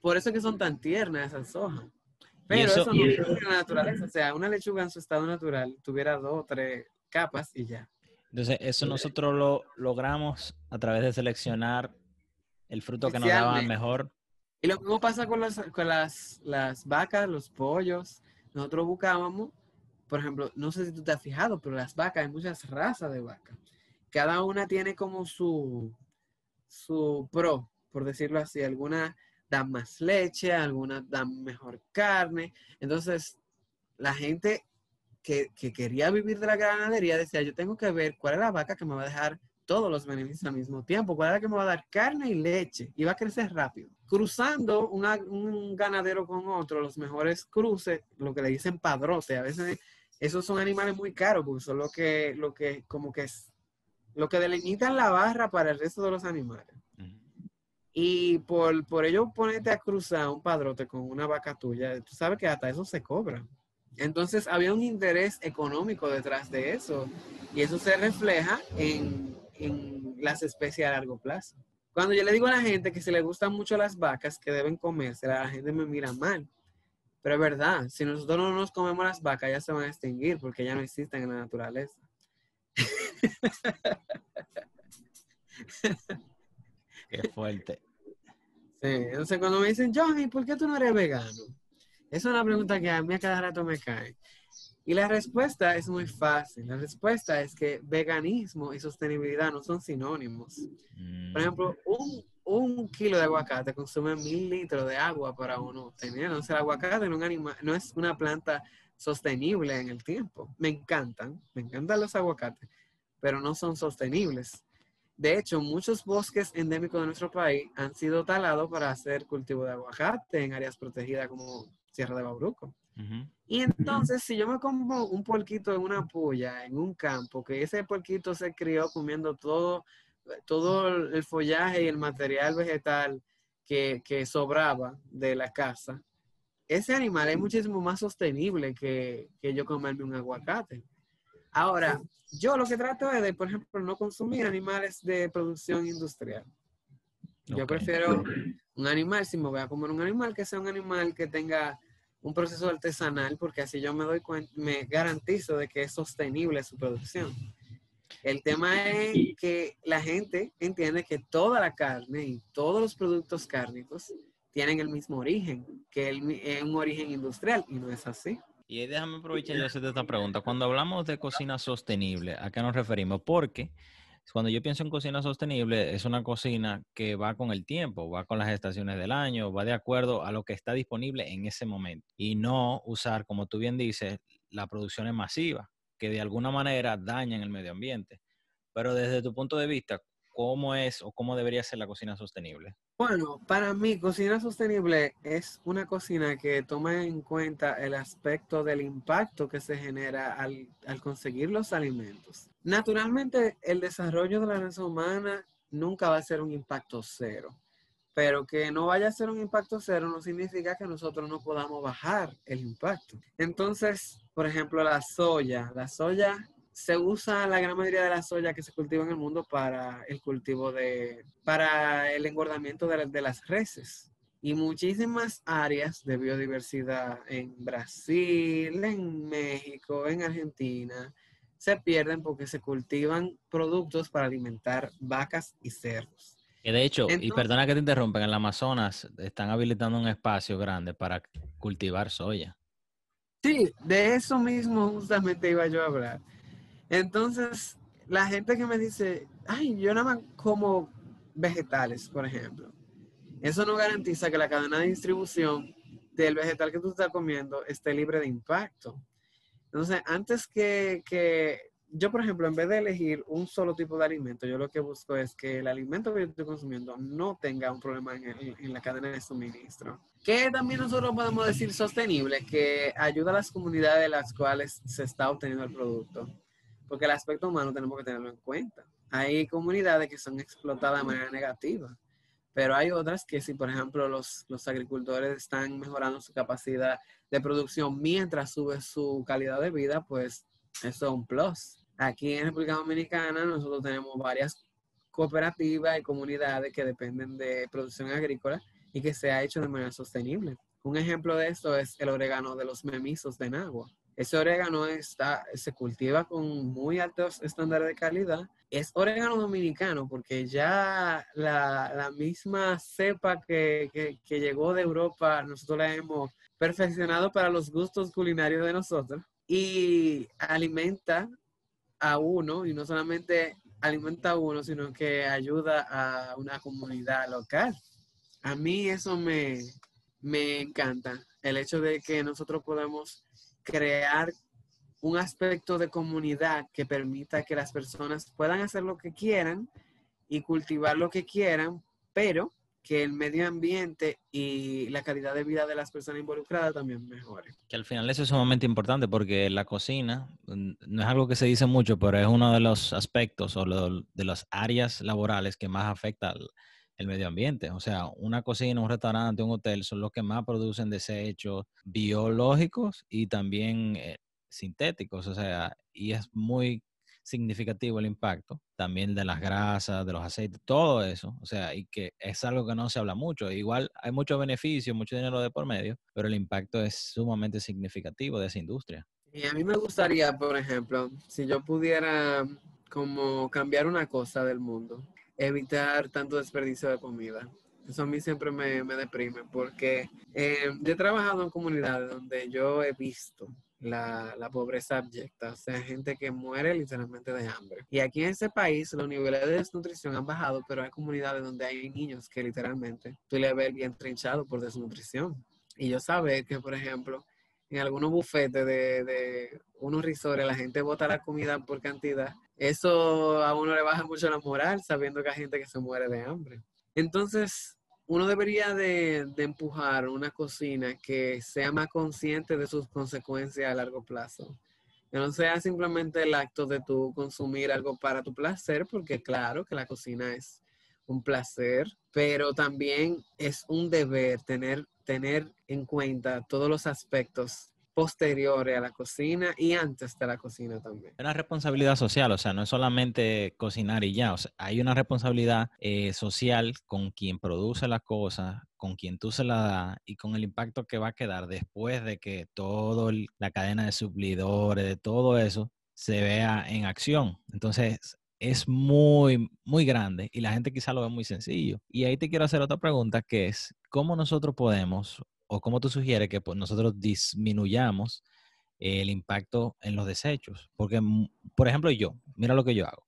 Por eso que son tan tiernas esas hojas. Pero eso, no es la naturaleza. O sea, una lechuga en su estado natural tuviera dos o tres capas y ya. Entonces, eso nosotros lo logramos a través de seleccionar el fruto que nos daba mejor y lo mismo pasa con, las, con las, las vacas, los pollos. Nosotros buscábamos, por ejemplo, no sé si tú te has fijado, pero las vacas, hay muchas razas de vacas. Cada una tiene como su, su pro, por decirlo así. Algunas dan más leche, algunas dan mejor carne. Entonces, la gente que, que, quería vivir de la ganadería decía, yo tengo que ver cuál es la vaca que me va a dejar todos los beneficios al mismo tiempo. ¿Cuál es la que me va a dar carne y leche? Y va a crecer rápido. Cruzando un ganadero con otro, los mejores cruces, lo que le dicen padrote. A veces esos son animales muy caros porque son lo que, lo que, como que es, lo que delimitan la barra para el resto de los animales. Y por, por ello ponerte a cruzar un padrote con una vaca tuya, tú sabes que hasta eso se cobra. Entonces había un interés económico detrás de eso y eso se refleja en en las especies a largo plazo. Cuando yo le digo a la gente que si le gustan mucho las vacas, que deben comerse, la gente me mira mal. Pero es verdad, si nosotros no nos comemos las vacas, ya se van a extinguir porque ya no existen en la naturaleza. Qué fuerte. Sí, entonces cuando me dicen, Johnny, ¿por qué tú no eres vegano? Esa es una pregunta que a mí a cada rato me cae. Y la respuesta es muy fácil. La respuesta es que veganismo y sostenibilidad no son sinónimos. Por mm. ejemplo, un, un kilo de aguacate consume mil litros de agua para uno tener. Entonces, el aguacate no, un no es una planta sostenible en el tiempo. Me encantan, me encantan los aguacates, pero no son sostenibles. De hecho, muchos bosques endémicos de nuestro país han sido talados para hacer cultivo de aguacate en áreas protegidas como Sierra de Bauruco. Y entonces, si yo me como un puerquito en una puya, en un campo, que ese puerquito se crió comiendo todo, todo el follaje y el material vegetal que, que sobraba de la casa, ese animal es muchísimo más sostenible que, que yo comerme un aguacate. Ahora, yo lo que trato es de, por ejemplo, no consumir animales de producción industrial. Yo prefiero un animal, si me voy a comer un animal, que sea un animal que tenga un proceso artesanal porque así yo me doy cuenta, me garantizo de que es sostenible su producción. El tema es que la gente entiende que toda la carne y todos los productos cárnicos tienen el mismo origen, que es un origen industrial y no es así. Y déjame aprovechar yo hacerte esta pregunta. Cuando hablamos de cocina sostenible, ¿a qué nos referimos? Porque cuando yo pienso en cocina sostenible, es una cocina que va con el tiempo, va con las estaciones del año, va de acuerdo a lo que está disponible en ese momento. Y no usar, como tú bien dices, la producción masiva, que de alguna manera dañan el medio ambiente. Pero desde tu punto de vista, ¿cómo es o cómo debería ser la cocina sostenible? Bueno, para mí, cocina sostenible es una cocina que toma en cuenta el aspecto del impacto que se genera al, conseguir los alimentos. Naturalmente, el desarrollo de la raza humana nunca va a ser un impacto cero, pero que no vaya a ser un impacto cero no significa que nosotros no podamos bajar el impacto. Entonces, por ejemplo, la soya. La soya se usa la gran mayoría de la soya que se cultiva en el mundo para el cultivo de, para el engordamiento de, las reses. y muchísimas áreas de biodiversidad en Brasil, en México, en Argentina, se pierden porque se cultivan productos para alimentar vacas y cerdos. Que de hecho, y perdona que te interrumpa, en el Amazonas están habilitando un espacio grande para cultivar soya. Sí, de eso mismo justamente iba yo a hablar. Entonces, la gente que me dice, ay, yo nada más como vegetales, por ejemplo. Eso no garantiza que la cadena de distribución del vegetal que tú estás comiendo esté libre de impacto. Entonces, antes que, que yo, por ejemplo, en vez de elegir un solo tipo de alimento, yo lo que busco es que el alimento que yo estoy consumiendo no tenga un problema en, la cadena de suministro. Que también nosotros podemos decir sostenible, que ayuda a las comunidades de las cuales se está obteniendo el producto. Porque el aspecto humano tenemos que tenerlo en cuenta. Hay comunidades que son explotadas de manera negativa, pero hay otras que si, por ejemplo, los, los agricultores están mejorando su capacidad de producción mientras sube su calidad de vida, pues eso es un plus. Aquí en República Dominicana nosotros tenemos varias cooperativas y comunidades que dependen de producción agrícola y que se ha hecho de manera sostenible. Un ejemplo de esto es el orégano de los memisos de Nagua. Ese orégano está, se cultiva con muy altos estándares de calidad. Es orégano dominicano porque ya la, misma cepa que, que llegó de Europa, nosotros la hemos perfeccionado para los gustos culinarios de nosotros y alimenta a uno y no solamente alimenta a uno, sino que ayuda a una comunidad local. A mí eso me, me encanta, el hecho de que nosotros podemos crear un aspecto de comunidad que permita que las personas puedan hacer lo que quieran y cultivar lo que quieran, pero que el medio ambiente y la calidad de vida de las personas involucradas también mejore. Que al final eso es sumamente importante porque la cocina no es algo que se dice mucho, pero es uno de los aspectos o de las áreas laborales que más afecta el medio ambiente. O sea, una cocina, un restaurante, un hotel son los que más producen desechos biológicos y también eh, sintéticos. O sea, y es muy significativo el impacto, también de las grasas, de los aceites, todo eso, o sea, y que es algo que no se habla mucho. Igual hay muchos beneficios, mucho dinero de por medio, pero el impacto es sumamente significativo de esa industria. Y a mí me gustaría, por ejemplo, si yo pudiera como cambiar una cosa del mundo, evitar tanto desperdicio de comida. Eso a mí siempre me, me deprime porque eh, yo he trabajado en comunidades donde yo he visto la, la, pobreza abyecta, o sea, gente que muere literalmente de hambre. Y aquí en este país los niveles de desnutrición han bajado, pero hay comunidades donde hay niños que literalmente tú le ves bien trinchado por desnutrición. Y yo saber que, por ejemplo, en algunos bufetes de, de unos risores la gente bota la comida por cantidad, eso a uno le baja mucho la moral sabiendo que hay gente que se muere de hambre. Entonces, uno debería de, empujar una cocina que sea más consciente de sus consecuencias a largo plazo. Que no sea simplemente el acto de tú consumir algo para tu placer, porque claro que la cocina es un placer, pero también es un deber tener, tener en cuenta todos los aspectos posteriores a la cocina y antes de la cocina también. Una responsabilidad social, o sea, no es solamente cocinar y ya, o sea, hay una responsabilidad eh, social con quien produce la cosa, con quien tú se la das y con el impacto que va a quedar después de que toda la cadena de suplidores, de todo eso, se vea en acción. Entonces, es muy, muy grande y la gente quizá lo ve muy sencillo. Y ahí te quiero hacer otra pregunta que es, ¿cómo nosotros podemos o cómo tú sugieres que pues, nosotros disminuyamos el impacto en los desechos? Porque, mm, por ejemplo, yo, mira lo que yo hago.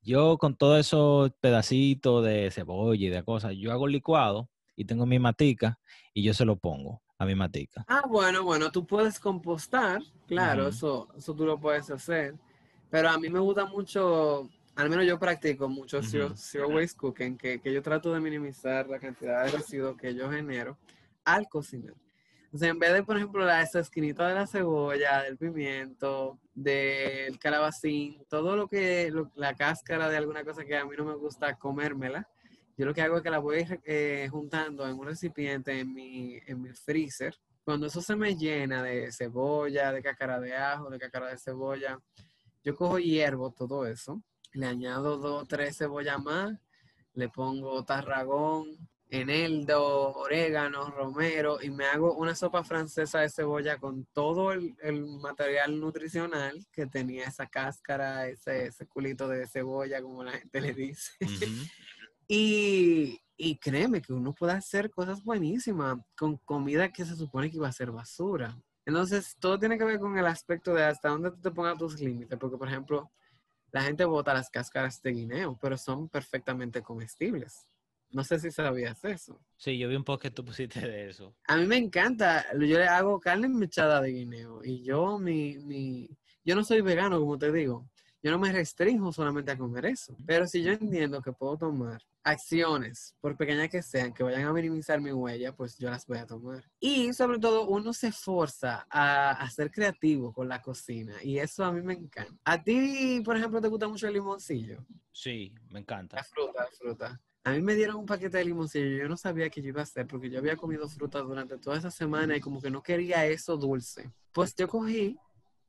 Yo con todos esos pedacitos de cebolla y de cosas, yo hago licuado y tengo mi matica y yo se lo pongo a mi matica. Ah, bueno, bueno, tú puedes compostar, claro, eso, eso tú lo puedes hacer. Pero a mí me gusta mucho, al menos yo practico mucho zero, waste cooking, que, que, yo trato de minimizar la cantidad de residuos que yo genero al cocinar. O sea, en vez de, por ejemplo, la, esa esquinita de la cebolla, del pimiento, del calabacín, todo lo que, la cáscara de alguna cosa que a mí no me gusta comérmela, yo lo que hago es que la voy eh, juntando en un recipiente en mi, en mi freezer. Cuando eso se me llena de cebolla, de cáscara de ajo, de cáscara de cebolla, yo cojo hierbo todo eso, le añado dos tres cebollas más, le pongo tarragón, eneldo, orégano, romero y me hago una sopa francesa de cebolla con todo el, material nutricional que tenía esa cáscara, ese, culito de cebolla, como la gente le dice. y, y créeme que uno puede hacer cosas buenísimas con comida que se supone que iba a ser basura. Entonces, todo tiene que ver con el aspecto de hasta dónde tú te pongas tus límites, porque por ejemplo, la gente bota las cáscaras de guineo, pero son perfectamente comestibles. No sé si sabías eso. Sí, yo vi un poco que tú pusiste de eso. A mí me encanta. Yo le hago carne mechada de guineo. Y yo, mi, mi, yo no soy vegano, como te digo. Yo no me restringo solamente a comer eso. Pero si yo entiendo que puedo tomar acciones, por pequeñas que sean, que vayan a minimizar mi huella, pues yo las voy a tomar. Y sobre todo, uno se esforza a, a, ser creativo con la cocina. Y eso a mí me encanta. ¿A ti, por ejemplo, te gusta mucho el limoncillo? Sí, me encanta. La fruta, la fruta. A mí me dieron un paquete de limoncillo, yo no sabía qué yo iba a hacer porque yo había comido fruta durante toda esa semana y como que no quería eso dulce. Pues yo cogí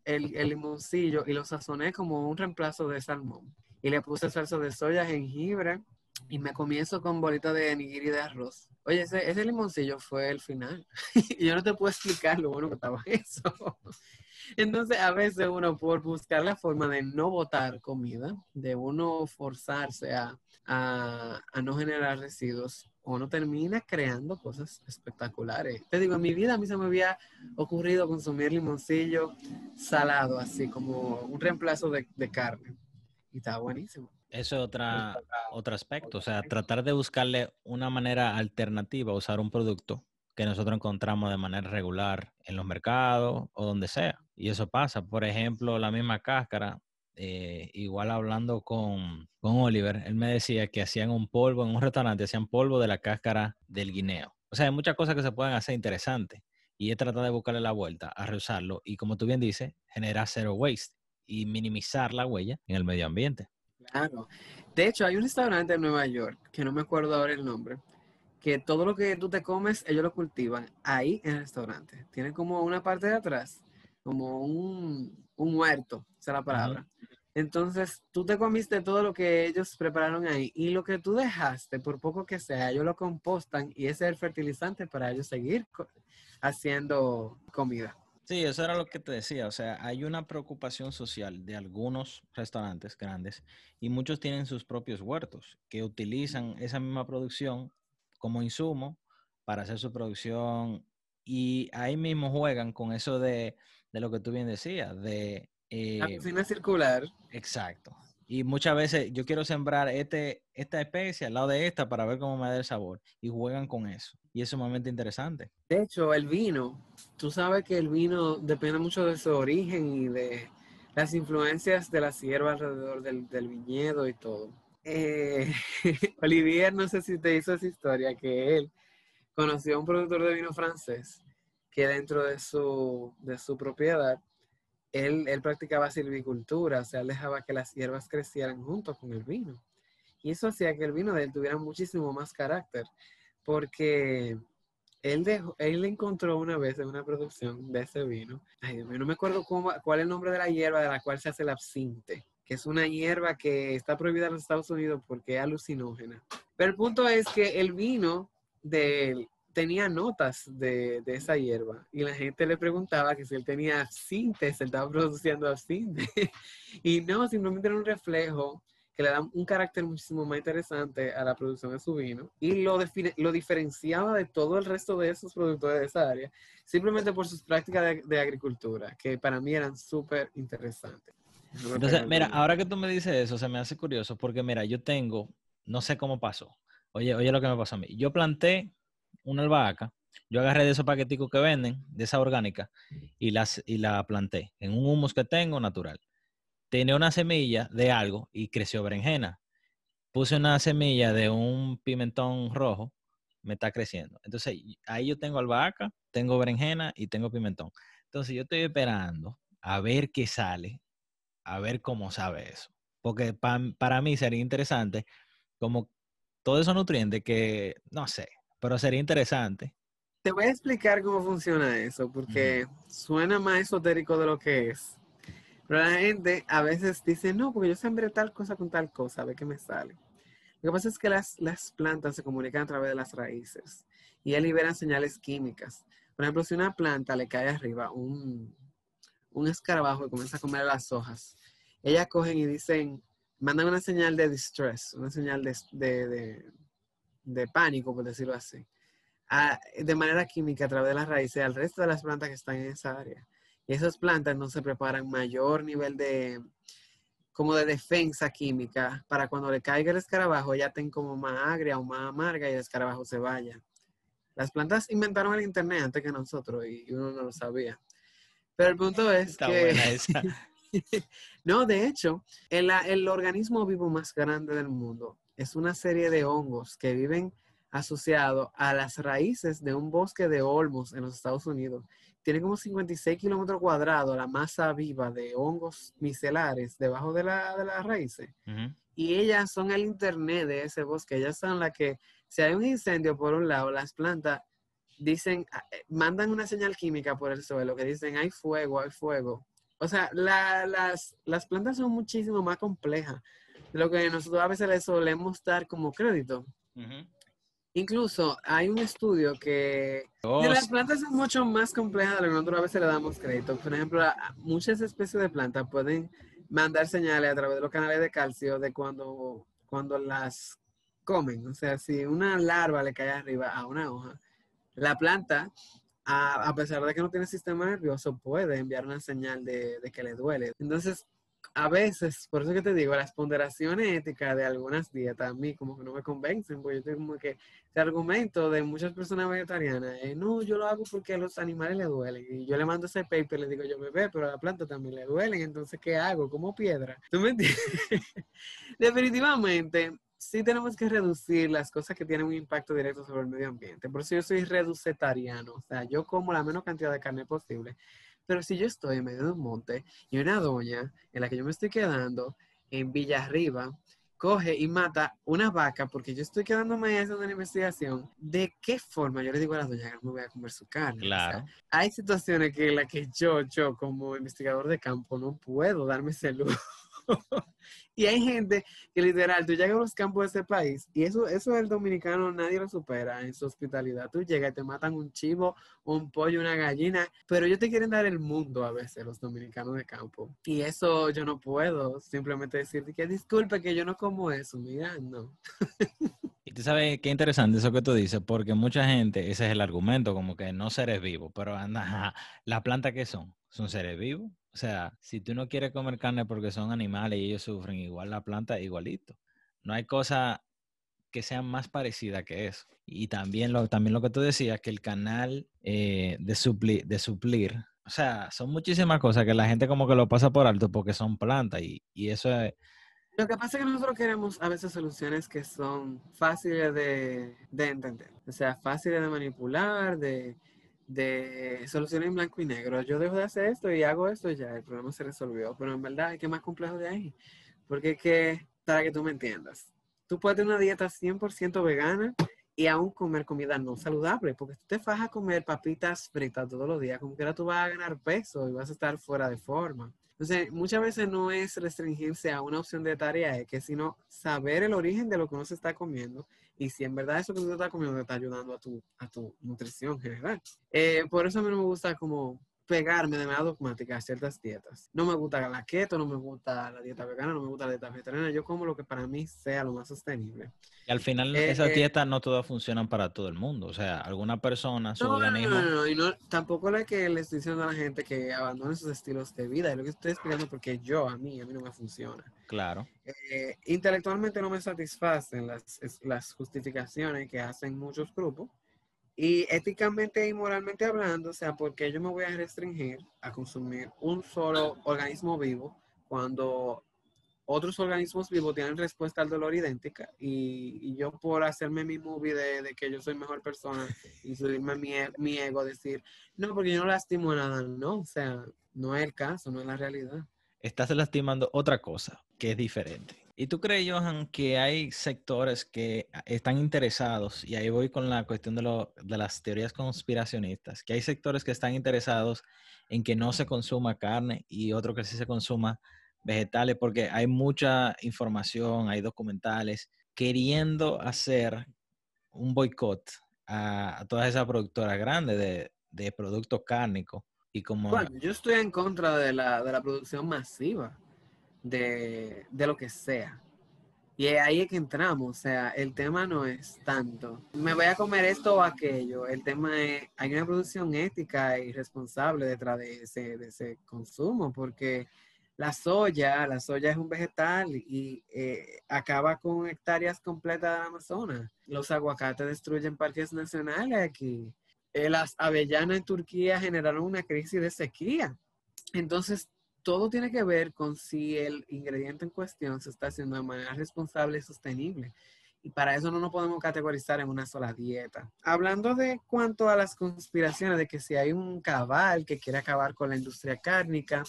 el, el limoncillo y lo sazoné como un reemplazo de salmón. Y le puse salsa de soya, jengibre y me comí eso con bolita de nigiri de arroz. Oye, ese, ese limoncillo fue el final. y yo no te puedo explicar lo bueno que estaba eso. Entonces, a veces uno por buscar la forma de no botar comida, de uno forzarse a, no generar residuos, uno termina creando cosas espectaculares. Te digo, en mi vida a mí se me había ocurrido consumir limoncillo salado, así como un reemplazo de, carne. Y estaba buenísimo. Eso es otra, otro aspecto, o sea, tratar de buscarle una manera alternativa a usar un producto que nosotros encontramos de manera regular en los mercados o donde sea. Y eso pasa. Por ejemplo, la misma cáscara, eh, igual hablando con, con Oliver, él me decía que hacían un polvo en un restaurante, hacían polvo de la cáscara del guineo. O sea, hay muchas cosas que se pueden hacer interesantes. Y es tratar de buscarle la vuelta a reusarlo y, como tú bien dices, generar zero waste y minimizar la huella en el medio ambiente. Claro. De hecho, hay un restaurante en Nueva York, que no me acuerdo ahora el nombre, que todo lo que tú te comes, ellos lo cultivan ahí en el restaurante. Tienen como una parte de atrás, como un, un huerto, esa es la palabra. Entonces, tú te comiste todo lo que ellos prepararon ahí y lo que tú dejaste, por poco que sea, ellos lo compostan y ese es el fertilizante para ellos seguir haciendo comida. Sí, eso era lo que te decía. O sea, hay una preocupación social de algunos restaurantes grandes y muchos tienen sus propios huertos que utilizan esa misma producción como insumo para hacer su producción y ahí mismo juegan con eso de, lo que tú bien decías, de... la eh, cocina circular. Exacto. Y muchas veces yo quiero sembrar este, esta especie al lado de esta para ver cómo me da el sabor. Y juegan con eso. Y es sumamente interesante. De hecho, el vino, tú sabes que el vino depende mucho de su origen y de las influencias de la sierva alrededor del, del viñedo y todo eh, Olivier, no sé si te hizo esa historia, que él conoció a un productor de vino francés que dentro de su, de su propiedad, él, él practicaba silvicultura, o sea, él dejaba que las hierbas crecieran junto con el vino. Y eso hacía que el vino de él tuviera muchísimo más carácter, porque él, dejó, él encontró una vez en una producción de ese vino, ay Dios mío, no me acuerdo cuál es el nombre de la hierba de la cual se hace el absinte es una hierba que está prohibida en los Estados Unidos porque es alucinógena. Pero el punto es que el vino de tenía notas de, esa hierba y la gente le preguntaba que si él tenía absinte, se estaba produciendo absinte. y no, simplemente era un reflejo que le da un carácter muchísimo más interesante a la producción de su vino y lo, lo diferenciaba de todo el resto de esos productores de esa área, simplemente por sus prácticas de, de agricultura, que para mí eran súper interesantes. Entonces, mira, ahora que tú me dices eso, se me hace curioso, porque mira, yo tengo, no sé cómo pasó. Oye, oye lo que me pasó a mí. Yo planté una albahaca, yo agarré de esos paqueticos que venden, de esa orgánica, y, las, y la planté en un humus que tengo natural. Tenía una semilla de algo y creció berenjena. Puse una semilla de un pimentón rojo, me está creciendo. Entonces, ahí yo tengo albahaca, tengo berenjena y tengo pimentón. Entonces, yo estoy esperando a ver qué sale a ver cómo sabe eso. Porque para mí sería interesante, como todos esos nutrientes que, no sé, pero sería interesante. Te voy a explicar cómo funciona eso, porque suena más esotérico de lo que es. Pero la gente a veces dice, no, porque yo sembré tal cosa con tal cosa, a ver qué me sale. Lo que pasa es que las, las plantas se comunican a través de las raíces y ellas liberan señales químicas. Por ejemplo, si una planta le cae arriba un, un escarabajo y comienza a comer las hojas, ellas cogen y dicen, mandan una señal de distress, una señal de, de, de, de pánico, por decirlo así, a, de manera química a través de las raíces al resto de las plantas que están en esa área. Y esas plantas no se preparan mayor nivel de, como de defensa química para cuando le caiga el escarabajo ya estén como más agria o más amarga y el escarabajo se vaya. Las plantas inventaron el internet antes que nosotros y uno no lo sabía. Pero el punto es Está que... buena esa. no, de hecho, el, el organismo vivo más grande del mundo es una serie de hongos que viven asociados a las raíces de un bosque de olmos en los Estados Unidos. Tiene como 56 kilómetros cuadrados la masa viva de hongos micelares debajo de, la, de las raíces. Y ellas son el internet de ese bosque. Ellas son las que, si hay un incendio por un lado, las plantas dicen, ah, eh, mandan una señal química por el suelo que dicen, hay fuego, hay fuego. O sea, la- las, las plantas son muchísimo más complejas de lo que nosotros a veces les solemos dar como crédito. Incluso hay un estudio que Oh, las plantas son mucho más complejas de lo que nosotros a veces le damos crédito. Por ejemplo, muchas especies de plantas pueden mandar señales a través de los canales de calcio de cuando, cuando las comen. O sea, si una larva le cae arriba a una hoja, la planta, a, a pesar de que no tiene sistema nervioso, puede enviar una señal de, que le duele. Entonces, a veces, por eso que te digo, las ponderaciones éticas de algunas dietas a mí como que no me convencen, porque yo tengo como que ese argumento de muchas personas vegetarianas es, no, yo lo hago porque a los animales le duelen. Y yo le mando ese paper, le digo, yo bebé, pero a la planta también le duelen, entonces, ¿qué hago? Como piedra. ¿Tú me entiendes? Definitivamente, sí tenemos que reducir las cosas que tienen un impacto directo sobre el medio ambiente. Por eso yo soy reducetariano, o sea, yo como la menos cantidad de carne posible. Pero si yo estoy en medio de un monte y una doña en la que yo me estoy quedando en Villarriba, coge y mata una vaca porque yo estoy quedándome haciendo una investigación, ¿de qué forma yo le digo a la doña que no me voy a comer su carne? O sea, Claro. hay situaciones que en las que yo, yo como investigador de campo, no puedo darme ese lujo. y hay gente que literal, tú llegas a los campos de ese país y eso, eso el dominicano nadie lo supera en su hospitalidad. Tú llegas y te matan un chivo, un pollo, una gallina, pero ellos te quieren dar el mundo a veces, los dominicanos de campo. Y eso yo no puedo simplemente decirte que disculpe que yo no como eso, mira, no. Y tú sabes qué interesante eso que tú dices, porque mucha gente, ese es el argumento, como que no seres vivos, pero anda, ajá, ¿las plantas qué son? ¿Son seres vivos? O sea, si tú no quieres comer carne porque son animales y ellos sufren, igual la planta igualito. No hay cosa que sea más parecida que eso. Y también lo, también lo que tú decías, que el canal eh, de, supli- de suplir, o sea, son muchísimas cosas que la gente como que lo pasa por alto porque son plantas y, y eso es, Lo que pasa es que nosotros queremos a veces soluciones que son fáciles de entender, o sea, fáciles de manipular, de, de soluciones en blanco y negro. Yo dejo de hacer esto y hago esto y ya, el problema se resolvió. Pero en verdad, ¿qué más complejo de ahí? Porque es que, para que tú me entiendas, tú puedes tener una dieta 100% vegana y aún comer comida no saludable, porque tú te vas a comer papitas fritas todos los días, como que ahora tú vas a ganar peso y vas a estar fuera de forma. Entonces, muchas veces no es restringirse a una opción de tarea, es que sino saber el origen de lo que uno se está comiendo y si en verdad eso que tú estás comiendo te está ayudando a tu, a tu nutrición general. Eh, por eso a mí no me gusta como pegarme de manera dogmática a ciertas dietas. No me gusta la keto, no me gusta la dieta vegana, no me gusta la dieta vegetariana. Yo como lo que para mí sea lo más sostenible. Y al final Eh, esas eh, dietas no todas funcionan para todo el mundo. O sea, alguna persona, su No, no, no, organismo... no, no, y no, tampoco es que le estoy diciendo a la gente que abandone sus estilos de vida. Es lo que estoy explicando porque yo, a mí, a mí no me funciona. Claro. Eh, intelectualmente no me satisfacen las, las justificaciones que hacen muchos grupos. Y éticamente y moralmente hablando, o sea, porque yo me voy a restringir a consumir un solo organismo vivo cuando otros organismos vivos tienen respuesta al dolor idéntica y, y yo por hacerme mi movie de, que yo soy mejor persona y subirme mi, e- mi ego, decir, no, porque yo no lastimo nada, no, o sea, no es el caso, no es la realidad. Estás lastimando otra cosa que es diferente. ¿Y tú crees, Johan, que hay sectores que están interesados, y ahí voy con la cuestión de, lo- las teorías conspiracionistas, que hay sectores que están interesados en que no se consuma carne y otros que sí se consuma vegetales, porque hay mucha información, hay documentales queriendo hacer un boicot a, todas esas productoras grandes de, de productos cárnicos. Y como... Bueno, yo estoy en contra de la producción masiva de, de lo que sea. Y ahí es que entramos, o sea, el tema no es tanto, me voy a comer esto o aquello, el tema es, hay una producción ética y responsable detrás de ese, de ese consumo, porque la soya, la soya es un vegetal y eh, acaba con hectáreas completas del Amazonas. Los aguacates destruyen parques nacionales aquí. Eh, las avellanas en Turquía generaron una crisis de sequía. Entonces, todo tiene que ver con si el ingrediente en cuestión se está haciendo de manera responsable y sostenible. Y para eso no nos podemos categorizar en una sola dieta. Hablando de cuanto a las conspiraciones de que si hay un cabal que quiere acabar con la industria cárnica,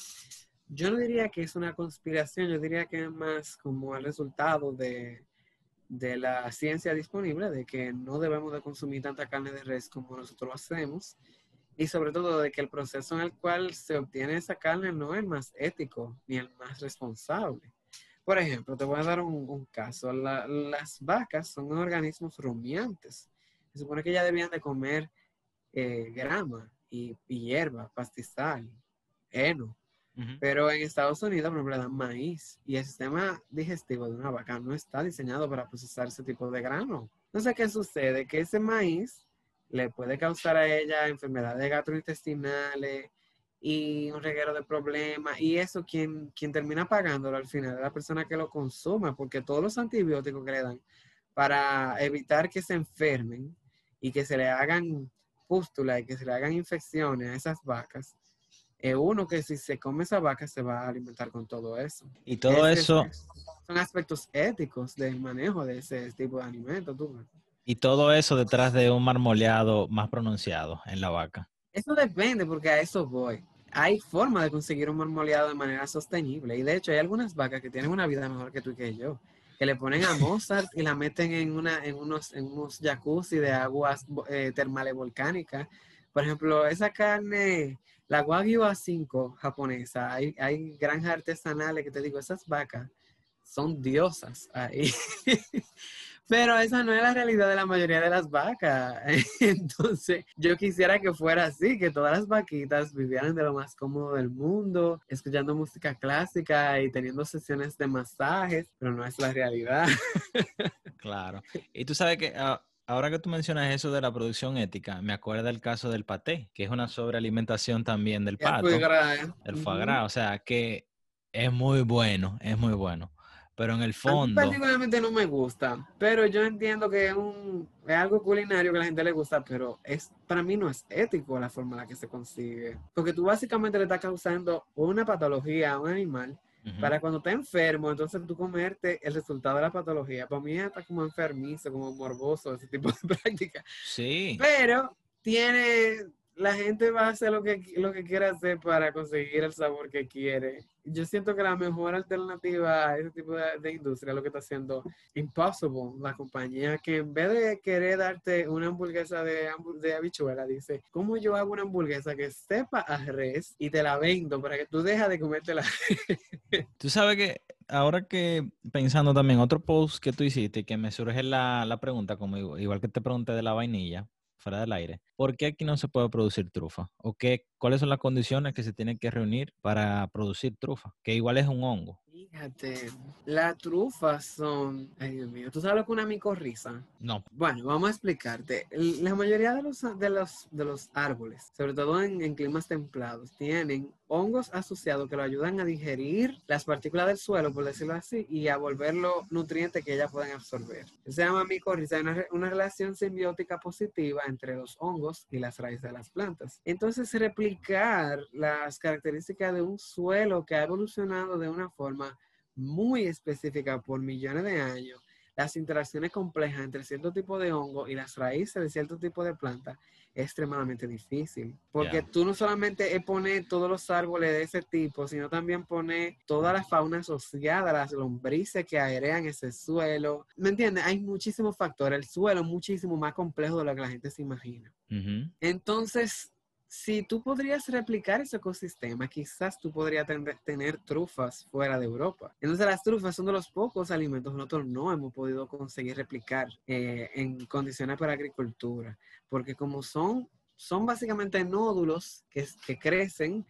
yo no diría que es una conspiración, yo diría que es más como el resultado de, de la ciencia disponible, de que no debemos de consumir tanta carne de res como nosotros hacemos y sobre todo de que el proceso en el cual se obtiene esa carne no es el más ético ni el más responsable. Por ejemplo, te voy a dar un, caso. las vacas son organismos rumiantes. Se supone que ya debían de comer eh, grama y, hierba, pastizal, heno. Pero en Estados Unidos, por ejemplo, le dan maíz. Y el sistema digestivo de una vaca no está diseñado para procesar ese tipo de grano. Entonces, ¿qué sucede? Que ese maíz le puede causar a ella enfermedades gastrointestinales y un reguero de problemas. Y eso, quien, quien termina pagándolo al final es la persona que lo consuma, porque todos los antibióticos que le dan para evitar que se enfermen y que se le hagan pústulas y que se le hagan infecciones a esas vacas, es uno que si se come esa vaca se va a alimentar con todo eso. Y todo eso... Son aspectos éticos del manejo de ese tipo de alimentos. ¿tú? Y todo eso detrás de un marmoleado más pronunciado en la vaca. Eso depende, porque a eso voy. Hay forma de conseguir un marmoleado de manera sostenible. Y de hecho, hay algunas vacas que tienen una vida mejor que tú y que yo. Que le ponen a Mozart y la meten en, una, en, unos, en unos jacuzzi de aguas eh, termales volcánicas. Por ejemplo, esa carne, la Wagyu A5 japonesa, hay, hay granjas artesanales que te digo, esas vacas son diosas ahí. Pero esa no es la realidad de la mayoría de las vacas. Entonces, yo quisiera que fuera así, que todas las vaquitas vivieran de lo más cómodo del mundo, escuchando música clásica y teniendo sesiones de masajes, pero no es la realidad. Claro. Y tú sabes que ah, ahora que tú mencionas eso de la producción ética, me acuerda el caso del paté, que es una sobrealimentación también del pato. El foie gras. El foie gras, o sea, que es muy bueno, es muy bueno pero en el fondo... A mí particularmente no me gusta, pero yo entiendo que es, un, es algo culinario que a la gente le gusta, pero es para mí no es ético la forma en la que se consigue. Porque tú básicamente le estás causando una patología a un animal para cuando está enfermo, entonces tú comerte el resultado de la patología. Para mí está como enfermizo, como morboso, ese tipo de práctica. Sí. Pero tiene la gente va a hacer lo que, lo que quiera hacer para conseguir el sabor que quiere. Yo siento que la mejor alternativa a ese tipo de, industria es lo que está haciendo Impossible, la compañía que en vez de querer darte una hamburguesa de, de habichuela, dice, ¿cómo yo hago una hamburguesa que sepa a res y te la vendo para que tú dejas de comértela? tú sabes que ahora que pensando también otro post que tú hiciste, que me surge la, la pregunta, como igual que te pregunté de la vainilla, fuera del aire, ¿por qué aquí no se puede producir trufa? ¿O qué, cuáles son las condiciones que se tienen que reunir para producir trufa? Que igual es un hongo. Fíjate, las trufas son, ay Dios mío, ¿tú sabes lo que es una micorriza? No. Bueno, vamos a explicarte. La mayoría de los, de los, de los árboles, sobre todo en, en climas templados, tienen hongos asociados que lo ayudan a digerir las partículas del suelo, por decirlo así, y a volverlo nutriente que ellas pueden absorber. Se llama micorriza, una, una relación simbiótica positiva entre los hongos y las raíces de las plantas. Entonces, las características de un suelo que ha evolucionado de una forma muy específica por millones de años, las interacciones complejas entre cierto tipo de hongo y las raíces de cierto tipo de planta es extremadamente difícil. Porque tú no solamente pones todos los árboles de ese tipo, sino también pones toda la fauna asociada, las lombrices que aerean ese suelo. ¿Me entiendes? Hay muchísimos factores. El suelo es muchísimo más complejo de lo que la gente se imagina. Entonces, si tú podrías replicar ese ecosistema, quizás tú podrías tener trufas fuera de Europa. Entonces las trufas son de los pocos alimentos que nosotros no hemos podido conseguir replicar eh, en condiciones para agricultura, porque como son, son básicamente nódulos que, que crecen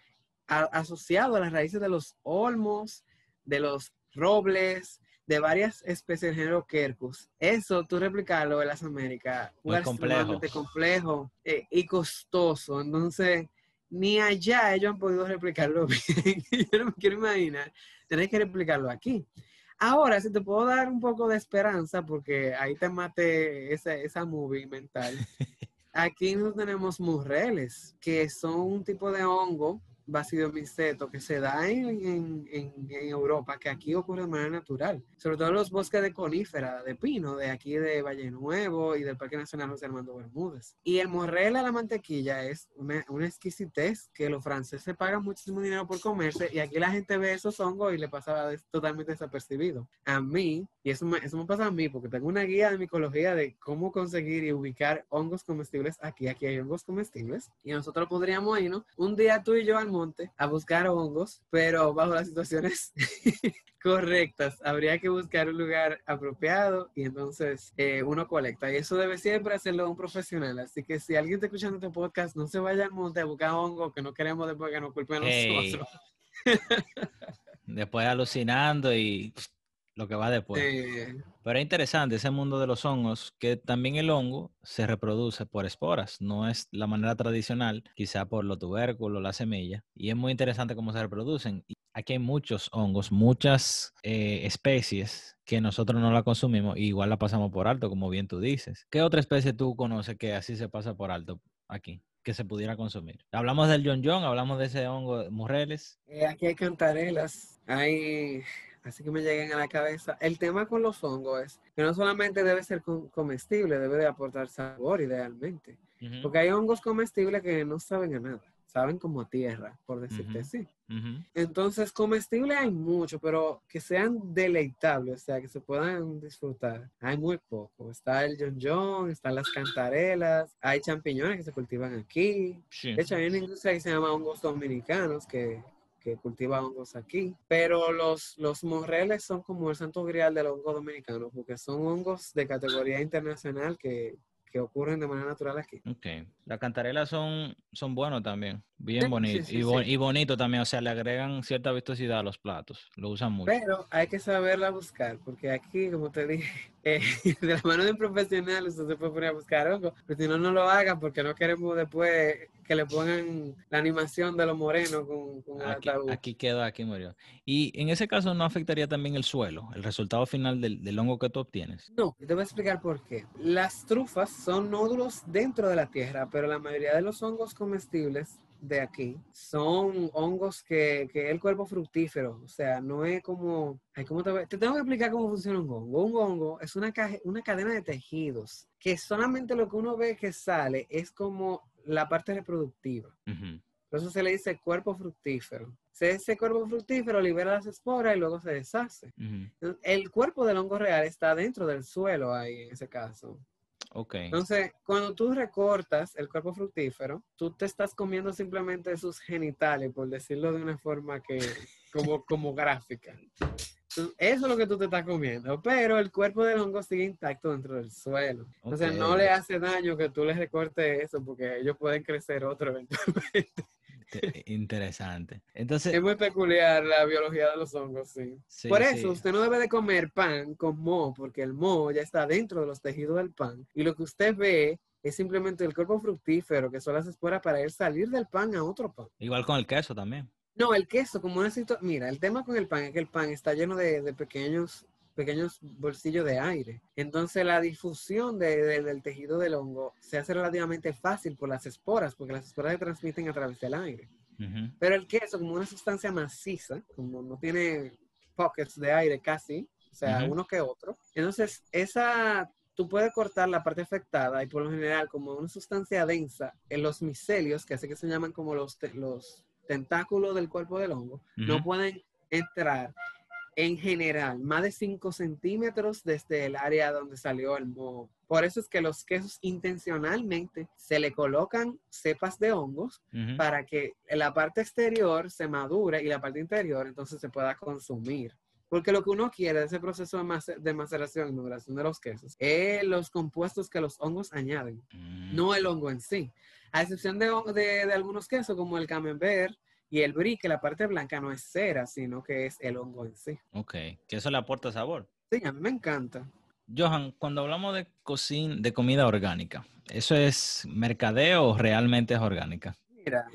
asociados a las raíces de los olmos, de los robles, de varias especies del género Quercus. Eso, tú replicarlo en las Américas, es complejo, complejo eh, y costoso. Entonces, ni allá ellos han podido replicarlo bien. Yo no me quiero imaginar tener que replicarlo aquí. Ahora, si te puedo dar un poco de esperanza, porque ahí te mate esa, esa movie mental. Aquí no tenemos murreles, que son un tipo de hongo miseto que se da en, en, Europa, que aquí ocurre de manera natural, sobre todo en los bosques de conífera, de pino, de aquí de Valle Nuevo y del Parque Nacional José Armando Bermúdez. Y el morrel a la mantequilla es una, una exquisitez que los franceses pagan muchísimo dinero por comerse y aquí la gente ve esos hongos y le pasa totalmente desapercibido. A mí, y eso me, eso me pasa a mí, porque tengo una guía de micología de cómo conseguir y ubicar hongos comestibles aquí. Aquí hay hongos comestibles y nosotros podríamos irnos un día tú y yo al monte a buscar hongos, pero bajo las situaciones correctas. Habría que buscar un lugar apropiado y entonces eh, uno colecta. Y eso debe siempre hacerlo un profesional. Así que si alguien está escuchando este podcast, no se vaya al monte a buscar hongos que no queremos después que nos culpen a nosotros. después alucinando y lo que va después. Pero es interesante ese mundo de los hongos, que también el hongo se reproduce por esporas, no es la manera tradicional, quizá por los tubérculos, la semilla, y es muy interesante cómo se reproducen. Y aquí hay muchos hongos, muchas eh, especies que nosotros no la consumimos y igual la pasamos por alto, como bien tú dices. ¿Qué otra especie tú conoces que así se pasa por alto aquí? que se pudiera consumir. Hablamos del John John, hablamos de ese hongo Murreles. Eh, aquí hay cantarelas, hay así que me lleguen a la cabeza. El tema con los hongos es que no solamente debe ser comestible, debe de aportar sabor idealmente. Porque hay hongos comestibles que no saben a nada, saben como tierra, por decirte así. Entonces, comestibles hay mucho, pero que sean deleitables, o sea, que se puedan disfrutar, hay muy poco. Está el John John, están las cantarelas, hay champiñones que se cultivan aquí. De hecho, hay una industria que se llama hongos dominicanos que que cultiva hongos aquí, pero los, los morreles son como el santo grial del hongo dominicano, porque son hongos de categoría internacional que, que ocurren de manera natural aquí. Ok. Las cantarelas son, son buenos también, bien bonitos. y, y, bonito también, o sea, le agregan cierta vistosidad a los platos, lo usan mucho. Pero hay que saberla buscar, porque aquí, como te dije, eh, de la mano de un profesional usted se puede poner a buscar hongo, pero si no, no lo hagan porque no queremos después que le pongan la animación de los morenos con, con aquí, Aquí quedó, aquí murió. Y en ese caso no afectaría también el suelo, el resultado final del, del hongo que tú obtienes. No, te voy a explicar por qué. Las trufas son nódulos dentro de la tierra, pero la mayoría de los hongos comestibles de aquí son hongos que, que, es el cuerpo fructífero, o sea, no es como, ay, ¿cómo te, te, tengo que explicar cómo funciona un hongo. Un hongo es una, una cadena de tejidos que solamente lo que uno ve que sale es como la parte reproductiva. Por eso se le dice cuerpo fructífero. Ese cuerpo fructífero libera las esporas y luego se deshace. El cuerpo del hongo real está dentro del suelo ahí en ese caso. Okay. Entonces, cuando tú recortas el cuerpo fructífero, tú te estás comiendo simplemente sus genitales, por decirlo de una forma que, como, como gráfica. Eso es lo que tú te estás comiendo, pero el cuerpo del hongo sigue intacto dentro del suelo. Entonces, no le hace daño que tú le recortes eso, porque ellos pueden crecer otro eventualmente. Interesante. Entonces, es muy peculiar la biología de los hongos, sí. Por eso, usted no debe de comer pan con moho, porque el moho ya está dentro de los tejidos del pan. Y lo que usted ve es simplemente el cuerpo fructífero, que son las esporas para ir salir del pan a otro pan. Igual con el queso también. No, el queso, como una situación... Mira, el tema con el pan es que el pan está lleno de, de pequeños pequeños bolsillos de aire. Entonces la difusión del tejido del hongo se hace relativamente fácil por las esporas, porque las esporas se transmiten a través del aire. Pero el queso, como una sustancia maciza, como no tiene pockets de aire casi, o sea, uno que otro, entonces esa tú puedes cortar la parte afectada y por lo general como una sustancia densa en los micelios, que hace que se llaman como los, los tentáculos del cuerpo del hongo, no pueden entrar en general, más de 5 centímetros desde el área donde salió el moho. Por eso es que los quesos intencionalmente se le colocan cepas de hongos para que la parte exterior se madure y la parte interior entonces se pueda consumir. Porque lo que uno quiere de ese proceso de, macer- de maceración y maduración de los quesos es los compuestos que los hongos añaden, Mm. no el hongo en sí. A excepción de, de- de algunos quesos como el camembert y el brie, que la parte blanca no es cera, sino que es el hongo en sí. Ok, que eso le aporta sabor. Sí, a mí me encanta. Johan, cuando hablamos de cocina, de comida orgánica, ¿eso es mercadeo o realmente es orgánica? Mira,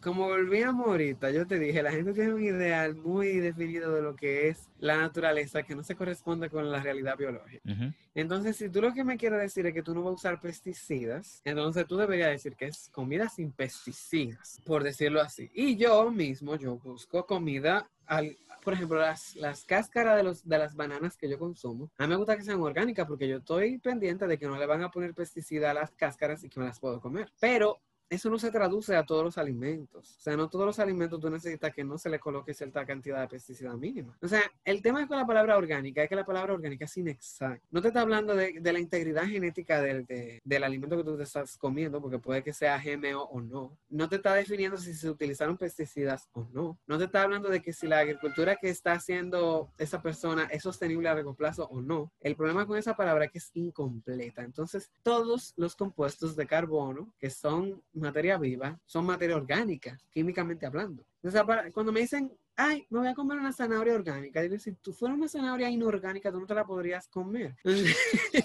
como volvíamos ahorita, yo te dije, la gente tiene un ideal muy definido de lo que es la naturaleza que no se corresponde con la realidad biológica. Ujú. Entonces, si tú lo que me quieres decir es que tú no vas a usar pesticidas, entonces tú deberías decir que es comida sin pesticidas, por decirlo así. Y yo mismo, yo busco comida, al, por ejemplo, las, las cáscaras de, los, de las bananas que yo consumo, a mí me gusta que sean orgánicas porque yo estoy pendiente de que no le van a poner pesticida a las cáscaras y que me las puedo comer. Pero eso no se traduce a todos los alimentos. O sea, no todos los alimentos tú necesitas que no se le coloque cierta cantidad de pesticida mínima. O sea, el tema con la palabra orgánica es que la palabra orgánica es inexacta. No te está hablando de, de la integridad genética del, de- del alimento que tú te estás comiendo, porque puede que sea GMO o no. No te está definiendo si se utilizaron pesticidas o no. No te está hablando de que si la agricultura que está haciendo esa persona es sostenible a largo plazo o no. El problema con esa palabra es que es incompleta. Entonces, todos los compuestos de carbono que son materia viva son materia orgánica, químicamente hablando. Entonces, para- cuando me dicen, ay, me voy a comer una zanahoria orgánica, digo, si tú fuera una zanahoria inorgánica, tú no te la podrías comer.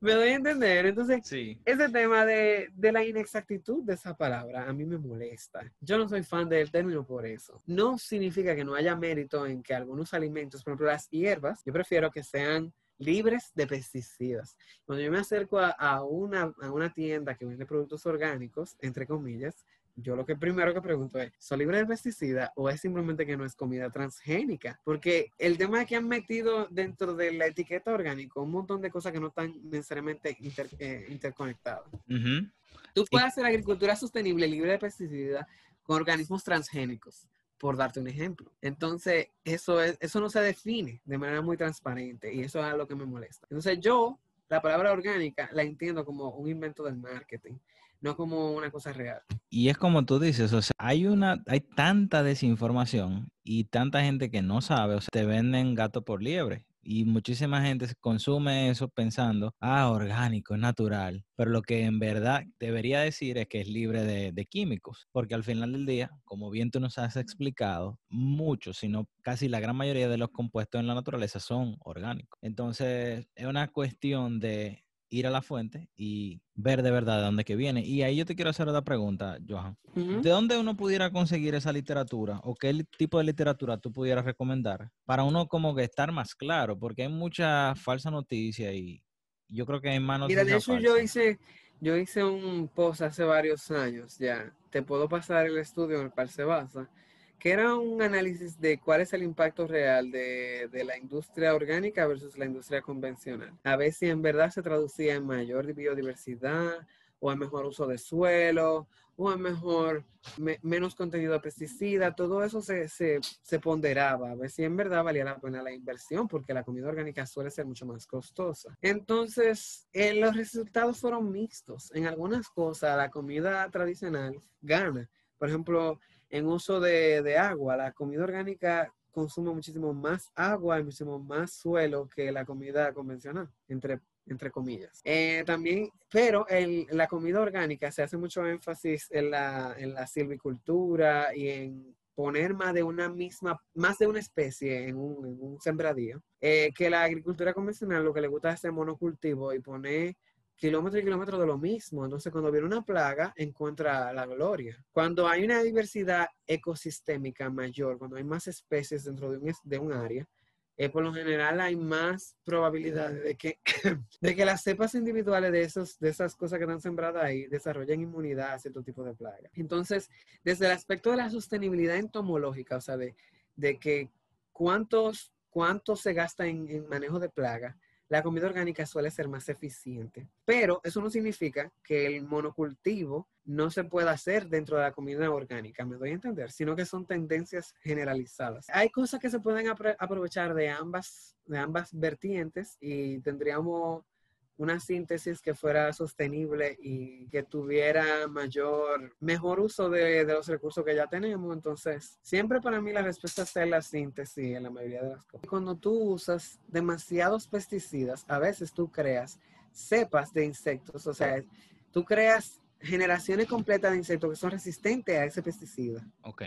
me doy a entender. Entonces, Sí. ese tema de, de la inexactitud de esa palabra a mí me molesta. Yo no soy fan del término por eso. No significa que no haya mérito en que algunos alimentos, por ejemplo las hierbas, yo prefiero que sean libres de pesticidas. Cuando yo me acerco a, a una, a una tienda que vende productos orgánicos, entre comillas, yo lo que primero que pregunto es, ¿son libres de pesticidas o es simplemente que no es comida transgénica? Porque el tema es que han metido dentro de la etiqueta orgánico un montón de cosas que no están necesariamente inter- eh, interconectadas. Ujú. Tú puedes hacer agricultura sostenible, libre de pesticidas, con organismos transgénicos, por darte un ejemplo. Entonces, eso, es, eso no se define de manera muy transparente y eso es lo que me molesta. Entonces, yo la palabra orgánica la entiendo como un invento del marketing, no como una cosa real. Y es como tú dices, o sea, hay una, hay tanta desinformación y tanta gente que no sabe, o sea, te venden gato por liebre. Y muchísima gente consume eso pensando, ah, orgánico, es natural. Pero lo que en verdad debería decir es que es libre de, de químicos. Porque al final del día, como bien tú nos has explicado, muchos, si no casi la gran mayoría de los compuestos en la naturaleza son orgánicos. Entonces, es una cuestión de ir a la fuente y ver de verdad de dónde que viene. Y ahí yo te quiero hacer otra pregunta, Johan. Ujú. ¿De dónde uno pudiera conseguir esa literatura o qué tipo de literatura tú pudieras recomendar para uno como que estar más claro? Porque hay mucha falsa noticia y yo creo que hay más Mira, de hecho yo hice, yo hice un post hace varios años ya. Te puedo pasar el estudio en el cual se basa, que era un análisis de cuál es el impacto real de, de la industria orgánica versus la industria convencional. A ver si en verdad se traducía en mayor biodiversidad o en mejor uso de suelo o en mejor, me- menos contenido de pesticida. Todo eso se, se, se ponderaba, a ver si en verdad valía la pena la inversión, porque la comida orgánica suele ser mucho más costosa. Entonces, eh, los resultados fueron mixtos. En algunas cosas, la comida tradicional gana. Por ejemplo, en uso de, de agua, la comida orgánica consume muchísimo más agua y muchísimo más suelo que la comida convencional, entre, entre comillas. Eh, también, pero la comida orgánica se hace mucho énfasis en la, en la silvicultura y en poner más de una misma, más de una especie en un, en un sembradío, eh, que la agricultura convencional lo que le gusta es hacer monocultivo y poner kilómetros y kilómetros de lo mismo. Entonces, cuando viene una plaga, encuentra la gloria. Cuando hay una diversidad ecosistémica mayor, cuando hay más especies dentro de un, de un área, eh, por lo general hay más probabilidades de que, de que las cepas individuales de, esos, de esas cosas que están sembradas ahí desarrollen inmunidad a cierto tipo de plaga. Entonces, desde el aspecto de la sostenibilidad entomológica, o sea, de, de que cuántos, cuánto se gasta en, en manejo de plaga, la comida orgánica suele ser más eficiente. Pero eso no significa que el monocultivo no se pueda hacer dentro de la comida orgánica, me doy a entender, sino que son tendencias generalizadas. Hay cosas que se pueden aprovechar de ambas, de ambas vertientes y tendríamos una síntesis que fuera sostenible y que tuviera mayor, mejor uso de, los recursos que ya tenemos. Entonces, siempre para mí la respuesta es la síntesis en la mayoría de las cosas. Cuando tú usas demasiados pesticidas, a veces tú creas cepas de insectos, o sea, tú creas generaciones completas de insectos que son resistentes a ese pesticida. Ok.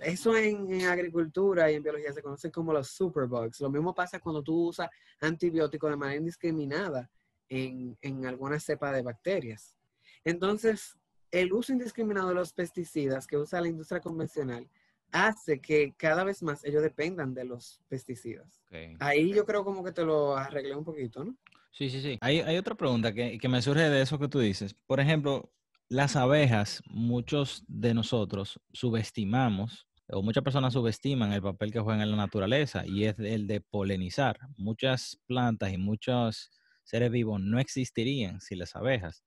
Eso en, en, agricultura y en biología se conoce como los superbugs. Lo mismo pasa cuando tú usas antibióticos de manera indiscriminada en, en alguna cepa de bacterias. Entonces, el uso indiscriminado de los pesticidas que usa la industria convencional hace que cada vez más ellos dependan de los pesticidas. Ahí yo creo como que te lo arreglé un poquito, ¿no? Sí, sí, sí. Hay, hay otra pregunta que, que, me surge de eso que tú dices. Por ejemplo, las abejas, muchos de nosotros subestimamos o muchas personas subestiman el papel que juegan en la naturaleza y es el de polinizar. Muchas plantas y muchos seres vivos no existirían sin las abejas.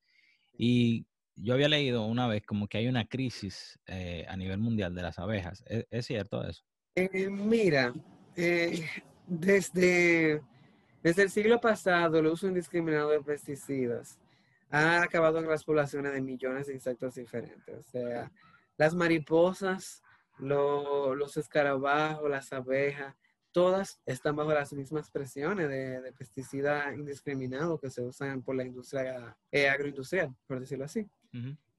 Y yo había leído una vez como que hay una crisis eh, a nivel mundial de las abejas. ¿Es, cierto eso? Eh, mira, eh, desde, desde el siglo pasado el uso indiscriminado de pesticidas ha acabado con las poblaciones de millones de insectos diferentes. O sea, las mariposas, los escarabajos, las abejas, todas están bajo las mismas presiones de, de pesticida indiscriminado que se usan por la industria eh, agroindustrial, por decirlo así.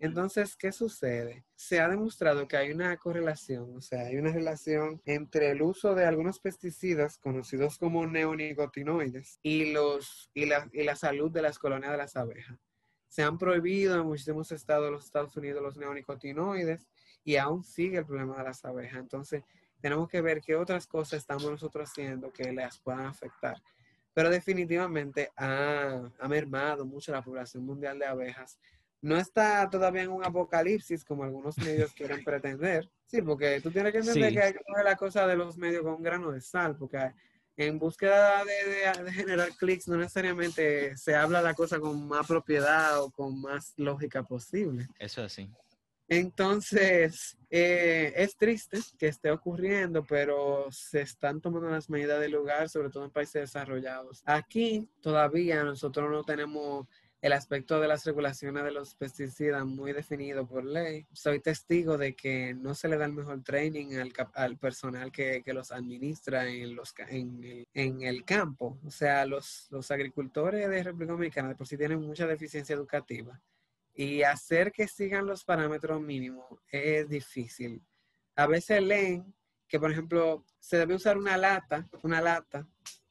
Entonces, ¿qué sucede? Se ha demostrado que hay una correlación, o sea, hay una relación entre el uso de algunos pesticidas conocidos como neonicotinoides y, los, y, la, y la salud de las colonias de las abejas. Se han prohibido en muchísimos estados de los Estados Unidos los neonicotinoides y aún sigue el problema de las abejas. Entonces, tenemos que ver qué otras cosas estamos nosotros haciendo que las puedan afectar. Pero definitivamente ha, ha mermado mucho la población mundial de abejas. No está todavía en un apocalipsis como algunos medios quieren pretender. Sí, porque tú tienes que entender que hay que poner la cosa de los medios con un grano de sal, porque en búsqueda de, de, generar clics no necesariamente se habla la cosa con más propiedad o con más lógica posible. Eso es así. Entonces, eh, es triste que esté ocurriendo, pero se están tomando las medidas del lugar, sobre todo en países desarrollados. Aquí todavía nosotros no tenemos el aspecto de las regulaciones de los pesticidas muy definido por ley. Soy testigo de que no se le da el mejor training al, personal que, los administra en, los, en, en, el campo. O sea, los, los agricultores de República Dominicana de por sí tienen mucha deficiencia educativa y hacer que sigan los parámetros mínimos es difícil. A veces leen que, por ejemplo, se debe usar una lata, una lata,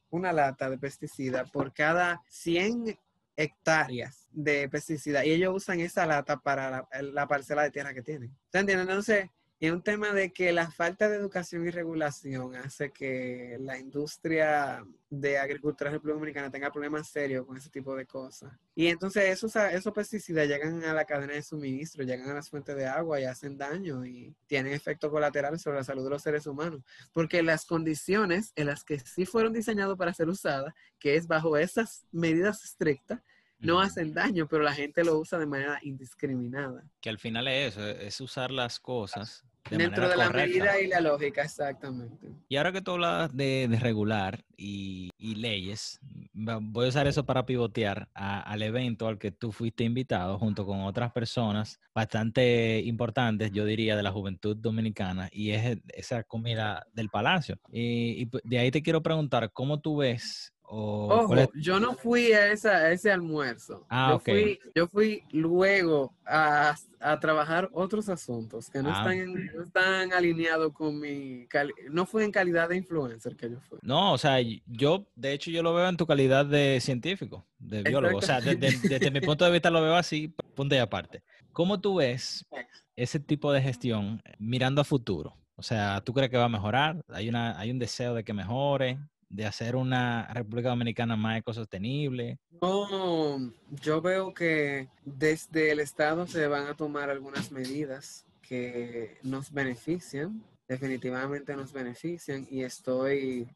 una lata de pesticida por cada 100 hectáreas de pesticida y ellos usan esa lata para la, la parcela de tierra que tienen. ¿Entienden? Entonces, es un tema de que la falta de educación y regulación hace que la industria de agricultura de República Dominicana tenga problemas serios con ese tipo de cosas. Y entonces esos, esos pesticidas llegan a la cadena de suministro, llegan a las fuentes de agua y hacen daño y tienen efectos colaterales sobre la salud de los seres humanos. Porque las condiciones en las que sí fueron diseñados para ser usadas, que es bajo esas medidas estrictas, no hacen daño, pero la gente lo usa de manera indiscriminada. Que al final es eso, es usar las cosas Dentro de la medida y la lógica, exactamente. Y ahora que tú hablas de, regular y, leyes, voy a usar eso para pivotear al evento al que tú fuiste invitado junto con otras personas bastante importantes, yo diría, de la juventud dominicana, y es esa comida del palacio. Y, y pues, de ahí te quiero preguntar, ¿cómo tú ves Ojo, yo no fui a, esa, ese almuerzo. Ah, yo, fui, yo fui luego a, trabajar otros asuntos que no, ah. están, no están alineados con mi... no fue en calidad de influencer que yo fui. No, o sea, yo, de hecho, yo lo veo en tu calidad de científico, de biólogo. O sea, desde, mi punto de vista lo veo así, punto y aparte. ¿Cómo tú ves ese tipo de gestión mirando a futuro? O sea, ¿tú crees que va a mejorar? ¿Hay, una, hay un deseo de que mejore? De hacer una República Dominicana más ecosostenible? No, yo veo que desde el Estado se van a tomar algunas medidas que nos benefician, definitivamente nos benefician y estoy,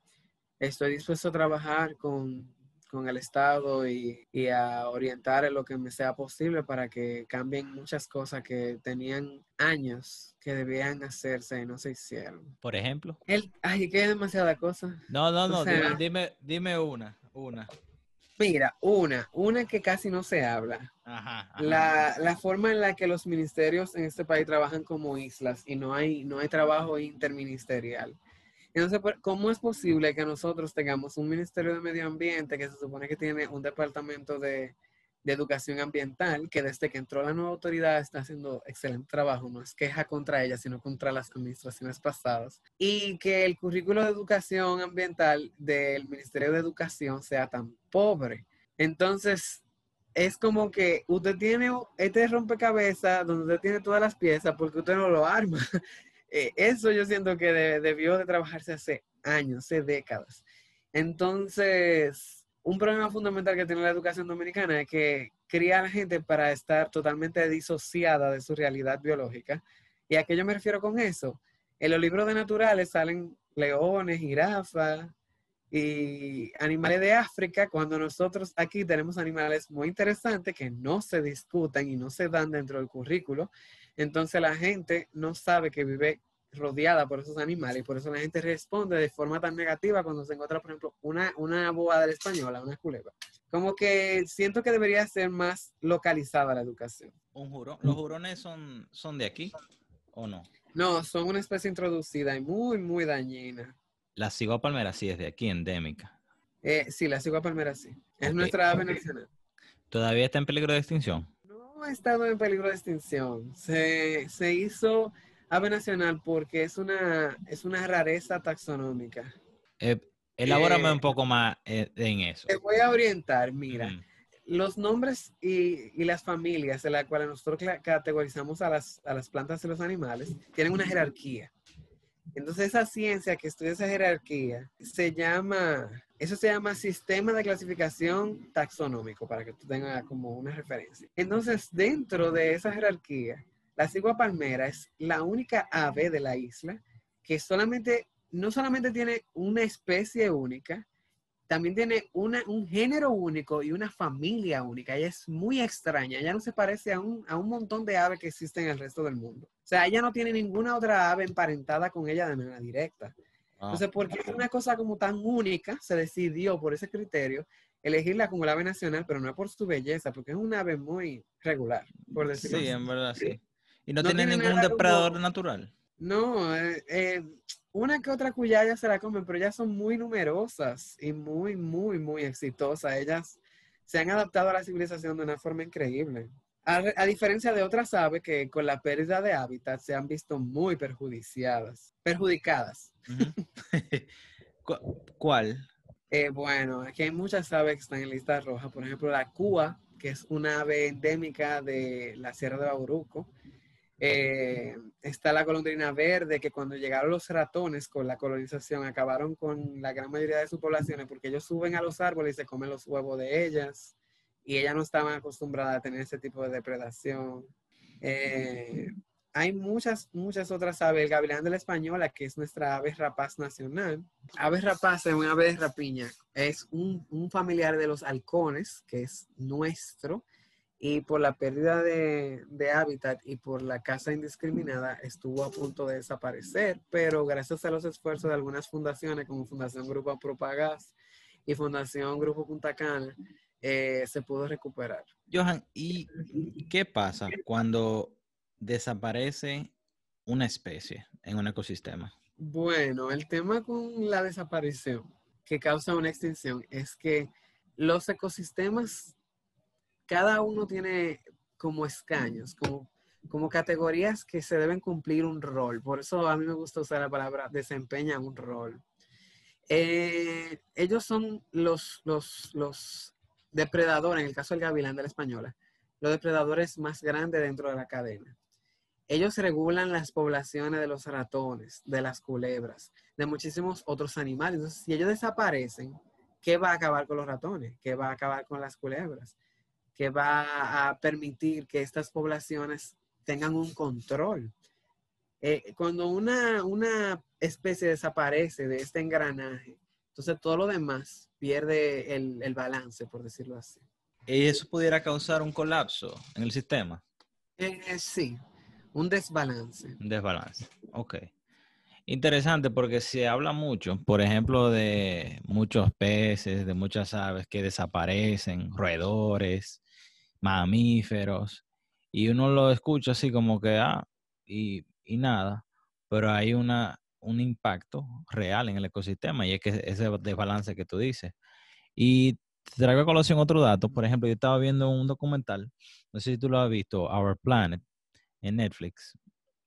estoy dispuesto a trabajar con, con el Estado y, y, a orientar en lo que me sea posible para que cambien muchas cosas que tenían años que debían hacerse y no se hicieron. Por ejemplo. El, ay, que demasiada cosa. No, no, no, dime, dime una, una. Mira, una, una que casi no se habla. La, la, forma en la que los ministerios en este país trabajan como islas y no hay, no hay trabajo interministerial. Entonces, ¿cómo es posible que nosotros tengamos un Ministerio de Medio Ambiente que se supone que tiene un departamento de, educación ambiental que desde que entró la nueva autoridad está haciendo excelente trabajo, no es queja contra ella, sino contra las administraciones pasadas, y que el currículo de educación ambiental del Ministerio de Educación sea tan pobre. Entonces, es como que usted tiene este rompecabezas donde usted tiene todas las piezas porque usted no lo arma. Eh, eso yo siento que debió de trabajarse hace años, hace décadas. Entonces, un problema fundamental que tiene la educación dominicana es que cría a la gente para estar totalmente disociada de su realidad biológica. ¿Y a qué yo me refiero con eso? En los libros de naturales salen leones, jirafas y animales de África, cuando nosotros aquí tenemos animales muy interesantes que no se discuten y no se dan dentro del currículo. Entonces la gente no sabe que vive rodeada por esos animales y por eso la gente responde de forma tan negativa cuando se encuentra, por ejemplo, una, una la española, una culebra. Como que siento que debería ser más localizada la educación. ¿Un jurón? ¿Los jurones son, son de aquí o no? No, son una especie introducida y muy, muy dañina. La cigua palmera sí es de aquí, endémica. Eh, sí, la cigua palmera sí. Es nuestra ave nacional. ¿Todavía está en peligro de extinción? No ha estado en peligro de extinción. Se, se hizo ave nacional porque es una, es una rareza taxonómica. Eh, elabórame un poco más eh, en eso. Te voy a orientar, mira. Los nombres y, y, las familias de las cuales nosotros categorizamos a las, a las plantas y los animales tienen una jerarquía. Entonces esa ciencia que estudia esa jerarquía se llama, eso se llama sistema de clasificación taxonómico, para que tú tengas como una referencia. Entonces dentro de esa jerarquía la cigua palmera es la única ave de la isla que solamente, no solamente tiene una especie única, también tiene una, un género único y una familia única. Ella es muy extraña. Ella no se parece a un, a un montón de aves que existen en el resto del mundo. O sea, ella no tiene ninguna otra ave emparentada con ella de manera directa. Ah. Entonces, porque es una cosa como tan única, se decidió por ese criterio elegirla como la ave nacional, pero no por su belleza, porque es una ave muy regular, por decirlo Sí, en verdad, sí. ¿Y no, tiene, ningún depredador natural? No, eh, eh, una que otra cuyaya se la comen, pero ellas son muy numerosas y muy, muy, muy exitosas. Ellas se han adaptado a la civilización de una forma increíble. A, diferencia de otras aves que con la pérdida de hábitat se han visto muy perjudiciadas, perjudicadas. ¿Cuál? Eh, bueno, aquí hay muchas aves que están en lista roja. Por ejemplo, la cúa, que es una ave endémica de la Sierra de Bauruco eh, está la golondrina verde, que cuando llegaron los ratones con la colonización acabaron con la gran mayoría de sus poblaciones porque ellos suben a los árboles y se comen los huevos de ellas y ellas no estaban acostumbradas a tener ese tipo de depredación. Eh, hay muchas, muchas otras aves. El gavilán de la española, que es nuestra ave rapaz nacional. Ave rapaz es una ave de rapiña. Es un, un familiar de los halcones, que es nuestro y por la pérdida de, hábitat y por la caza indiscriminada estuvo a punto de desaparecer, pero gracias a los esfuerzos de algunas fundaciones como Fundación Grupo Propagas y Fundación Grupo Punta Cana, eh, se pudo recuperar. Johan, ¿y qué pasa cuando desaparece una especie en un ecosistema? Bueno, el tema con la desaparición que causa una extinción es que los ecosistemas cada uno tiene como escaños, como, como categorías que se deben cumplir un rol. Por eso a mí me gusta usar la palabra desempeña un rol. Eh, ellos son los, los, los depredadores, en el caso del gavilán de la española, los depredadores más grandes dentro de la cadena. Ellos regulan las poblaciones de los ratones, de las culebras, de muchísimos otros animales. Entonces, si ellos desaparecen, ¿qué va a acabar con los ratones? ¿Qué va a acabar con las culebras? Que va a permitir que estas poblaciones tengan un control. Eh, cuando una, una especie desaparece de este engranaje, Entonces todo lo demás pierde el, el balance, por decirlo así. ¿Y eso pudiera causar un colapso en el sistema? Eh, sí, un desbalance. Un desbalance, ok. Interesante porque se habla mucho, por ejemplo, de muchos peces, de muchas aves que desaparecen, roedores, mamíferos, y uno lo escucha así como que, ah, y, y nada, pero hay una, un impacto real en el ecosistema y es que ese desbalance que tú dices. Y traigo a colación otro dato, por ejemplo, yo estaba viendo un documental, no sé si tú lo has visto, Our Planet, en Netflix,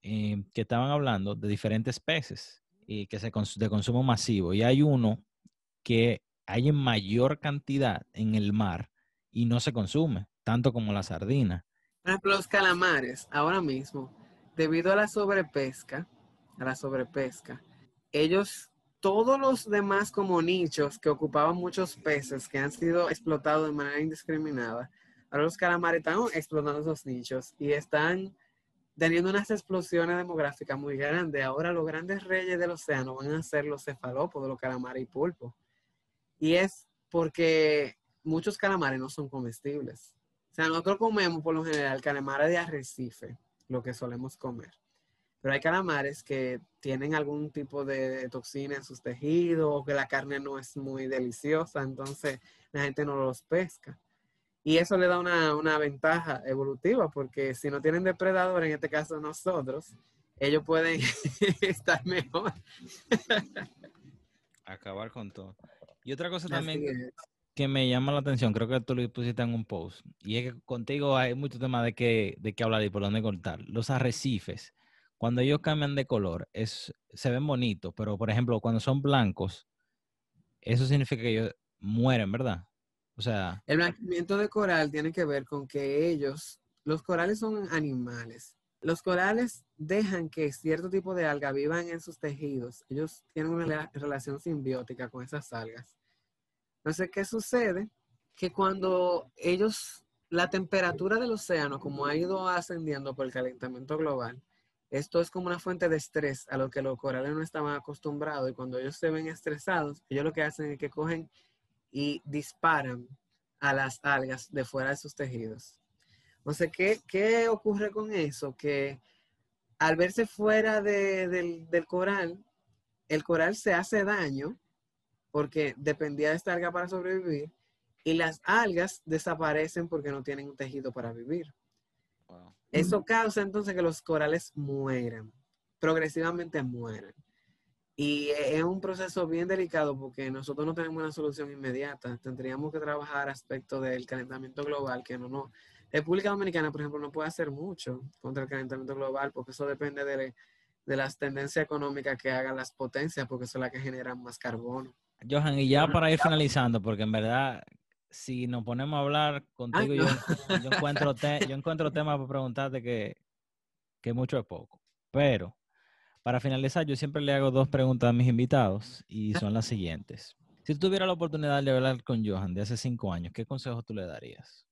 eh, que estaban hablando de diferentes peces y que se de consumo masivo. Y hay uno que hay en mayor cantidad en el mar y no se consume, tanto como la sardina. Los calamares, ahora mismo, debido a la sobrepesca, a la sobrepesca, ellos, todos los demás como nichos que ocupaban muchos peces que han sido explotados de manera indiscriminada, ahora los calamares están explotando esos nichos y están teniendo unas explosiones demográficas muy grandes. Ahora los grandes reyes del océano van a ser los cefalópodos, los calamares y pulpos. Y es porque muchos calamares no son comestibles. O sea, nosotros comemos por lo general calamares de arrecife, lo que solemos comer. Pero hay calamares que tienen algún tipo de toxina en sus tejidos que la carne no es muy deliciosa, entonces la gente no los pesca. Y eso le da una, ventaja evolutiva, porque si no tienen depredador, en este caso nosotros, ellos pueden estar mejor. Acabar con todo. Y otra cosa también que me llama la atención, creo que tú lo pusiste en un post, y es que contigo hay mucho tema de qué, de qué hablar y por dónde cortar. Los arrecifes, cuando ellos cambian de color, es, se ven bonitos, pero por ejemplo, cuando son blancos, eso significa que ellos mueren, ¿verdad? O sea. El blanqueamiento de coral tiene que ver con que ellos, los corales son animales. Los corales dejan que cierto tipo de alga vivan en sus tejidos. Ellos tienen una relación simbiótica con esas algas. Entonces, ¿qué sucede? Que cuando ellos, la temperatura del océano, como ha ido ascendiendo por el calentamiento global, esto es como una fuente de estrés a lo que los corales no estaban acostumbrados y cuando ellos se ven estresados, ellos lo que hacen es que cogen y disparan a las algas de fuera de sus tejidos. Entonces, ¿qué, qué ocurre con eso? Que al verse fuera del, del, coral, el coral se hace daño porque dependía de esta alga para sobrevivir y las algas desaparecen porque no tienen un tejido para vivir. Eso causa entonces que los corales mueran, progresivamente mueran. Y es un proceso bien delicado porque nosotros no tenemos una solución inmediata. Tendríamos que trabajar aspectos del calentamiento global que no, no. República Dominicana, por ejemplo, no puede hacer mucho contra el calentamiento global porque eso depende de, de las tendencias económicas que hagan las potencias porque son las que generan más carbono. Johan, y ya para ir finalizando, porque en verdad, si nos ponemos a hablar contigo, yo, encuentro yo encuentro temas para preguntarte que, que mucho es poco. Pero para finalizar, yo siempre le hago dos preguntas a mis invitados y son las siguientes. Si tú tuvieras la oportunidad de hablar con Johan de hace cinco años, ¿qué consejos tú le darías?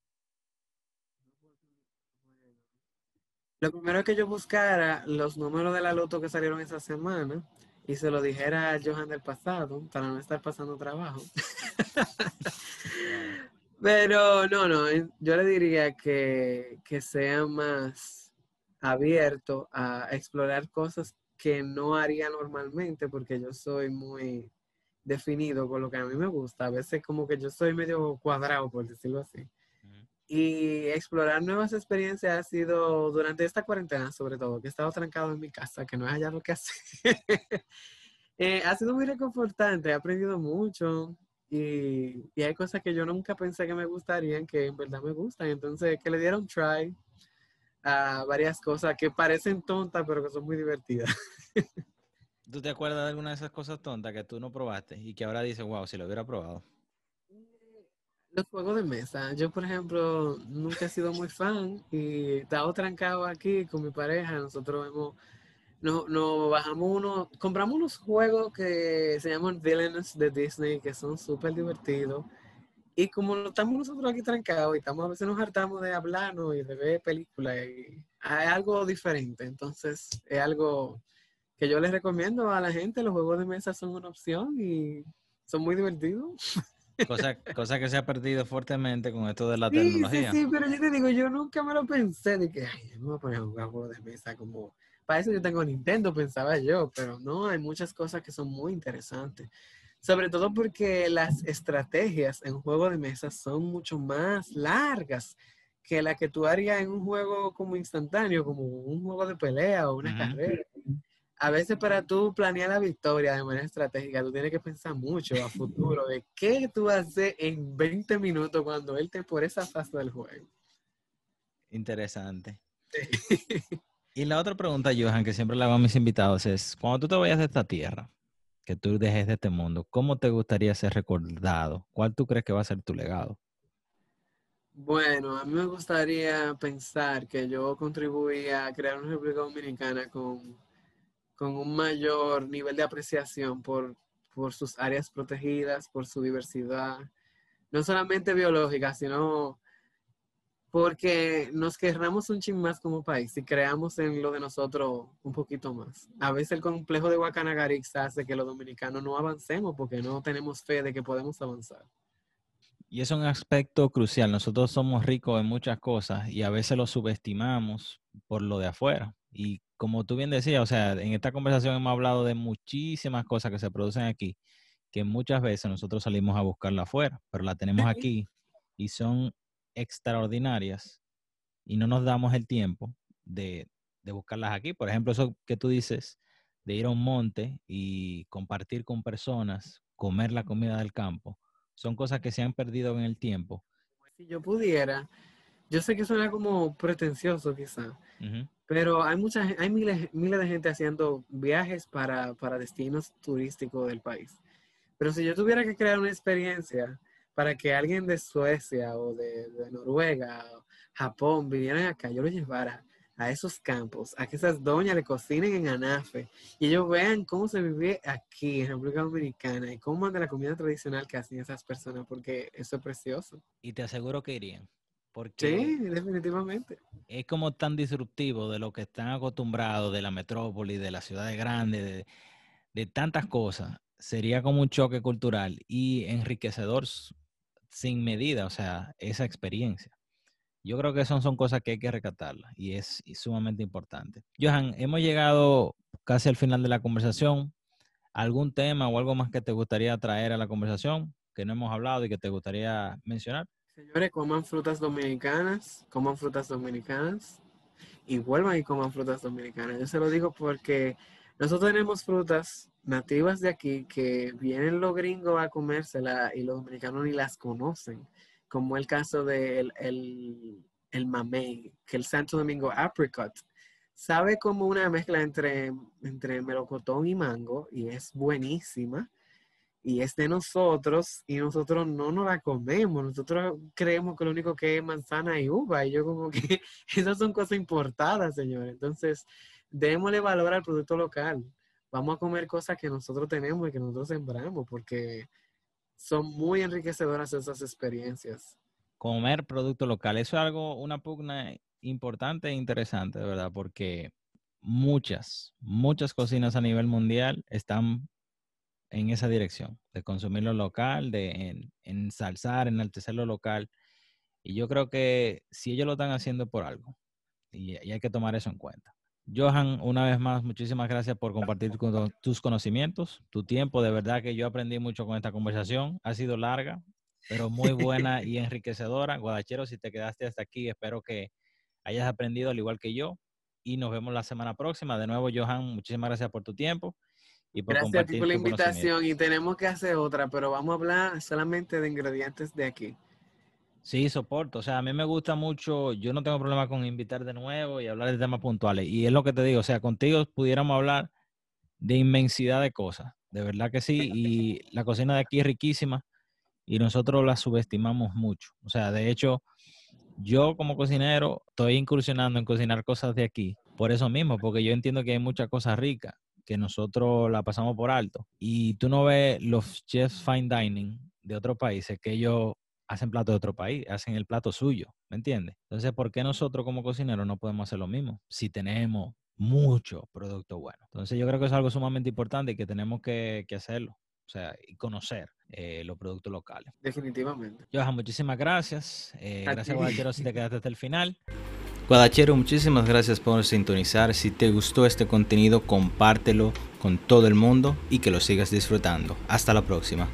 Lo primero es que yo buscara los números de la loto que salieron esa semana y se lo dijera a Johan del pasado para no estar pasando trabajo. Pero no, no, yo le diría que, que sea más abierto a explorar cosas que no haría normalmente porque yo soy muy definido con lo que a mí me gusta. A veces como que yo soy medio cuadrado, por decirlo así. Y explorar nuevas experiencias ha sido durante esta cuarentena, sobre todo, que he estado trancado en mi casa, que no es allá lo que hacer. Eh, ha sido muy reconfortante, he aprendido mucho y, y, hay cosas que yo nunca pensé que me gustarían, que en verdad me gustan. Entonces, que le dieron try a varias cosas que parecen tontas, pero que son muy divertidas. ¿Tú te acuerdas de alguna de esas cosas tontas que tú no probaste y que ahora dices, wow, si lo hubiera probado? Los juegos de mesa. Yo, por ejemplo, nunca he sido muy fan y estaba trancado aquí con mi pareja. Nosotros hemos, nos no bajamos uno, compramos unos juegos que se llaman Villains de Disney, que son súper divertidos. Y como estamos nosotros aquí trancados y estamos, a veces nos hartamos de hablarnos y de ver películas, hay algo diferente. Entonces, es algo que yo les recomiendo a la gente. Los juegos de mesa son una opción y son muy divertidos. Cosa, cosa que se ha perdido fuertemente con esto de la Sí, tecnología. sí, sí, pero yo te digo, yo nunca me lo pensé de que, ay, yo me voy a poner a jugar juegos de mesa como... Para eso yo tengo Nintendo, pensaba yo, pero no, hay muchas cosas que son muy interesantes. Sobre todo porque las estrategias en juego de mesa son mucho más largas que la que tú harías en un juego como instantáneo, como un juego de pelea o una carrera. A veces para tú planear la victoria de manera estratégica, tú tienes que pensar mucho a futuro de qué tú haces en 20 minutos cuando él te por esa fase del juego. Interesante. Y la otra pregunta, Johan, que siempre le hago a mis invitados es, cuando tú te vayas de esta tierra, que tú dejes de este mundo, ¿cómo te gustaría ser recordado? ¿Cuál tú crees que va a ser tu legado? Bueno, a mí me gustaría pensar que yo contribuí a crear una República Dominicana con, con un mayor nivel de apreciación por, por sus áreas protegidas, por su diversidad, no solamente biológica, sino porque nos querramos un chin más como país y creamos en lo de nosotros un poquito más. A veces el complejo de Guacanagarix hace que los dominicanos no avancemos porque no tenemos fe de que podemos avanzar. Y es un aspecto crucial. Nosotros somos ricos en muchas cosas y a veces lo subestimamos por lo de afuera. Y como tú bien decías, o sea, en esta conversación hemos hablado de muchísimas cosas que se producen aquí, que muchas veces nosotros salimos a buscarla afuera, pero la tenemos aquí y son extraordinarias y no nos damos el tiempo de, de buscarlas aquí. Por ejemplo, eso que tú dices de ir a un monte y compartir con personas, comer la comida del campo, son cosas que se han perdido en el tiempo. Si yo pudiera, yo sé que suena como pretencioso quizá, Ujú. pero hay mucha, gen- hay miles, miles de gente haciendo viajes para, para destinos turísticos del país. Pero si yo tuviera que crear una experiencia para que alguien de Suecia o de, de Noruega o Japón vinieran acá, yo lo llevara a esos campos, a que esas doñas le cocinen en Anafe y ellos vean cómo se vive aquí en República Dominicana y cómo de la comida tradicional que hacen esas personas, porque eso es precioso. Y te aseguro que irían, porque Sí, definitivamente. es como tan disruptivo de lo que están acostumbrados de la metrópoli, de las ciudades grandes, de, de tantas cosas. Sería como un choque cultural y enriquecedor sin medida, o sea, esa experiencia. Yo creo que son, son cosas que hay que rescatarlas y es sumamente importante. Johan, hemos llegado casi al final de la conversación. ¿Algún tema o algo más que te gustaría traer a la conversación que no hemos hablado y que te gustaría mencionar? Señores, coman frutas dominicanas, coman frutas dominicanas y vuelvan y coman frutas dominicanas. Yo se lo digo porque nosotros tenemos frutas nativas de aquí que vienen los gringos a comérsela y los dominicanos ni las conocen, como el caso del el, el mamey, que el Santo Domingo apricot. Sabe como una mezcla entre, entre melocotón y mango y es buenísima y es de nosotros y nosotros no nos la comemos. Nosotros creemos que lo único que es manzana y uva y yo como que esas son cosas importadas, señores. Entonces, démosle valor al producto local. Vamos a comer cosas que nosotros tenemos y que nosotros sembramos porque son muy enriquecedoras esas experiencias. comer producto local. Eso es algo, una pugna importante e interesante, de verdad, porque muchas, muchas cocinas a nivel mundial están en esa dirección, de consumir lo local, de en, ensalzar, enaltecer lo local. Y yo creo que si ellos lo están haciendo por algo, y hay que tomar eso en cuenta. Johan, una vez más, muchísimas gracias por compartir con- tus conocimientos, tu tiempo. De verdad que yo aprendí mucho con esta conversación. Ha sido larga, pero muy buena y enriquecedora. Guadachero, si te quedaste hasta aquí, espero que hayas aprendido al igual que yo. Y nos vemos la semana próxima. De nuevo, Johan, muchísimas gracias por tu tiempo y por Gracias a ti compartir por la invitación y tenemos que hacer otra, pero vamos a hablar solamente de ingredientes de aquí. Sí, soporto. O sea, a mí me gusta mucho, yo no tengo problema con invitar de nuevo y hablar de temas puntuales. Y es lo que te digo, o sea, contigo pudiéramos hablar de inmensidad de cosas. De verdad que sí. Y la cocina de aquí es riquísima y nosotros la subestimamos mucho. O sea, de hecho, yo como cocinero estoy incursionando en cocinar cosas de aquí. Por eso mismo, porque yo entiendo que hay muchas cosas ricas que nosotros la pasamos por alto. Y tú no ves los chefs fine dining de otros países que ellos hacen plato de otro país, hacen el plato suyo, ¿me entiendes? Entonces, ¿por qué nosotros como cocineros no podemos hacer lo mismo si tenemos mucho producto bueno? Entonces, yo creo que es algo sumamente importante y que tenemos que, que hacerlo. o sea, y conocer eh, los productos locales. Definitivamente. Johan, muchísimas gracias. Eh, A gracias. Guadachero, si te quedaste hasta el final. Guadachero, muchísimas gracias por sintonizar. Si te gustó este contenido, compártelo con todo el mundo y que lo sigas disfrutando. Hasta la próxima.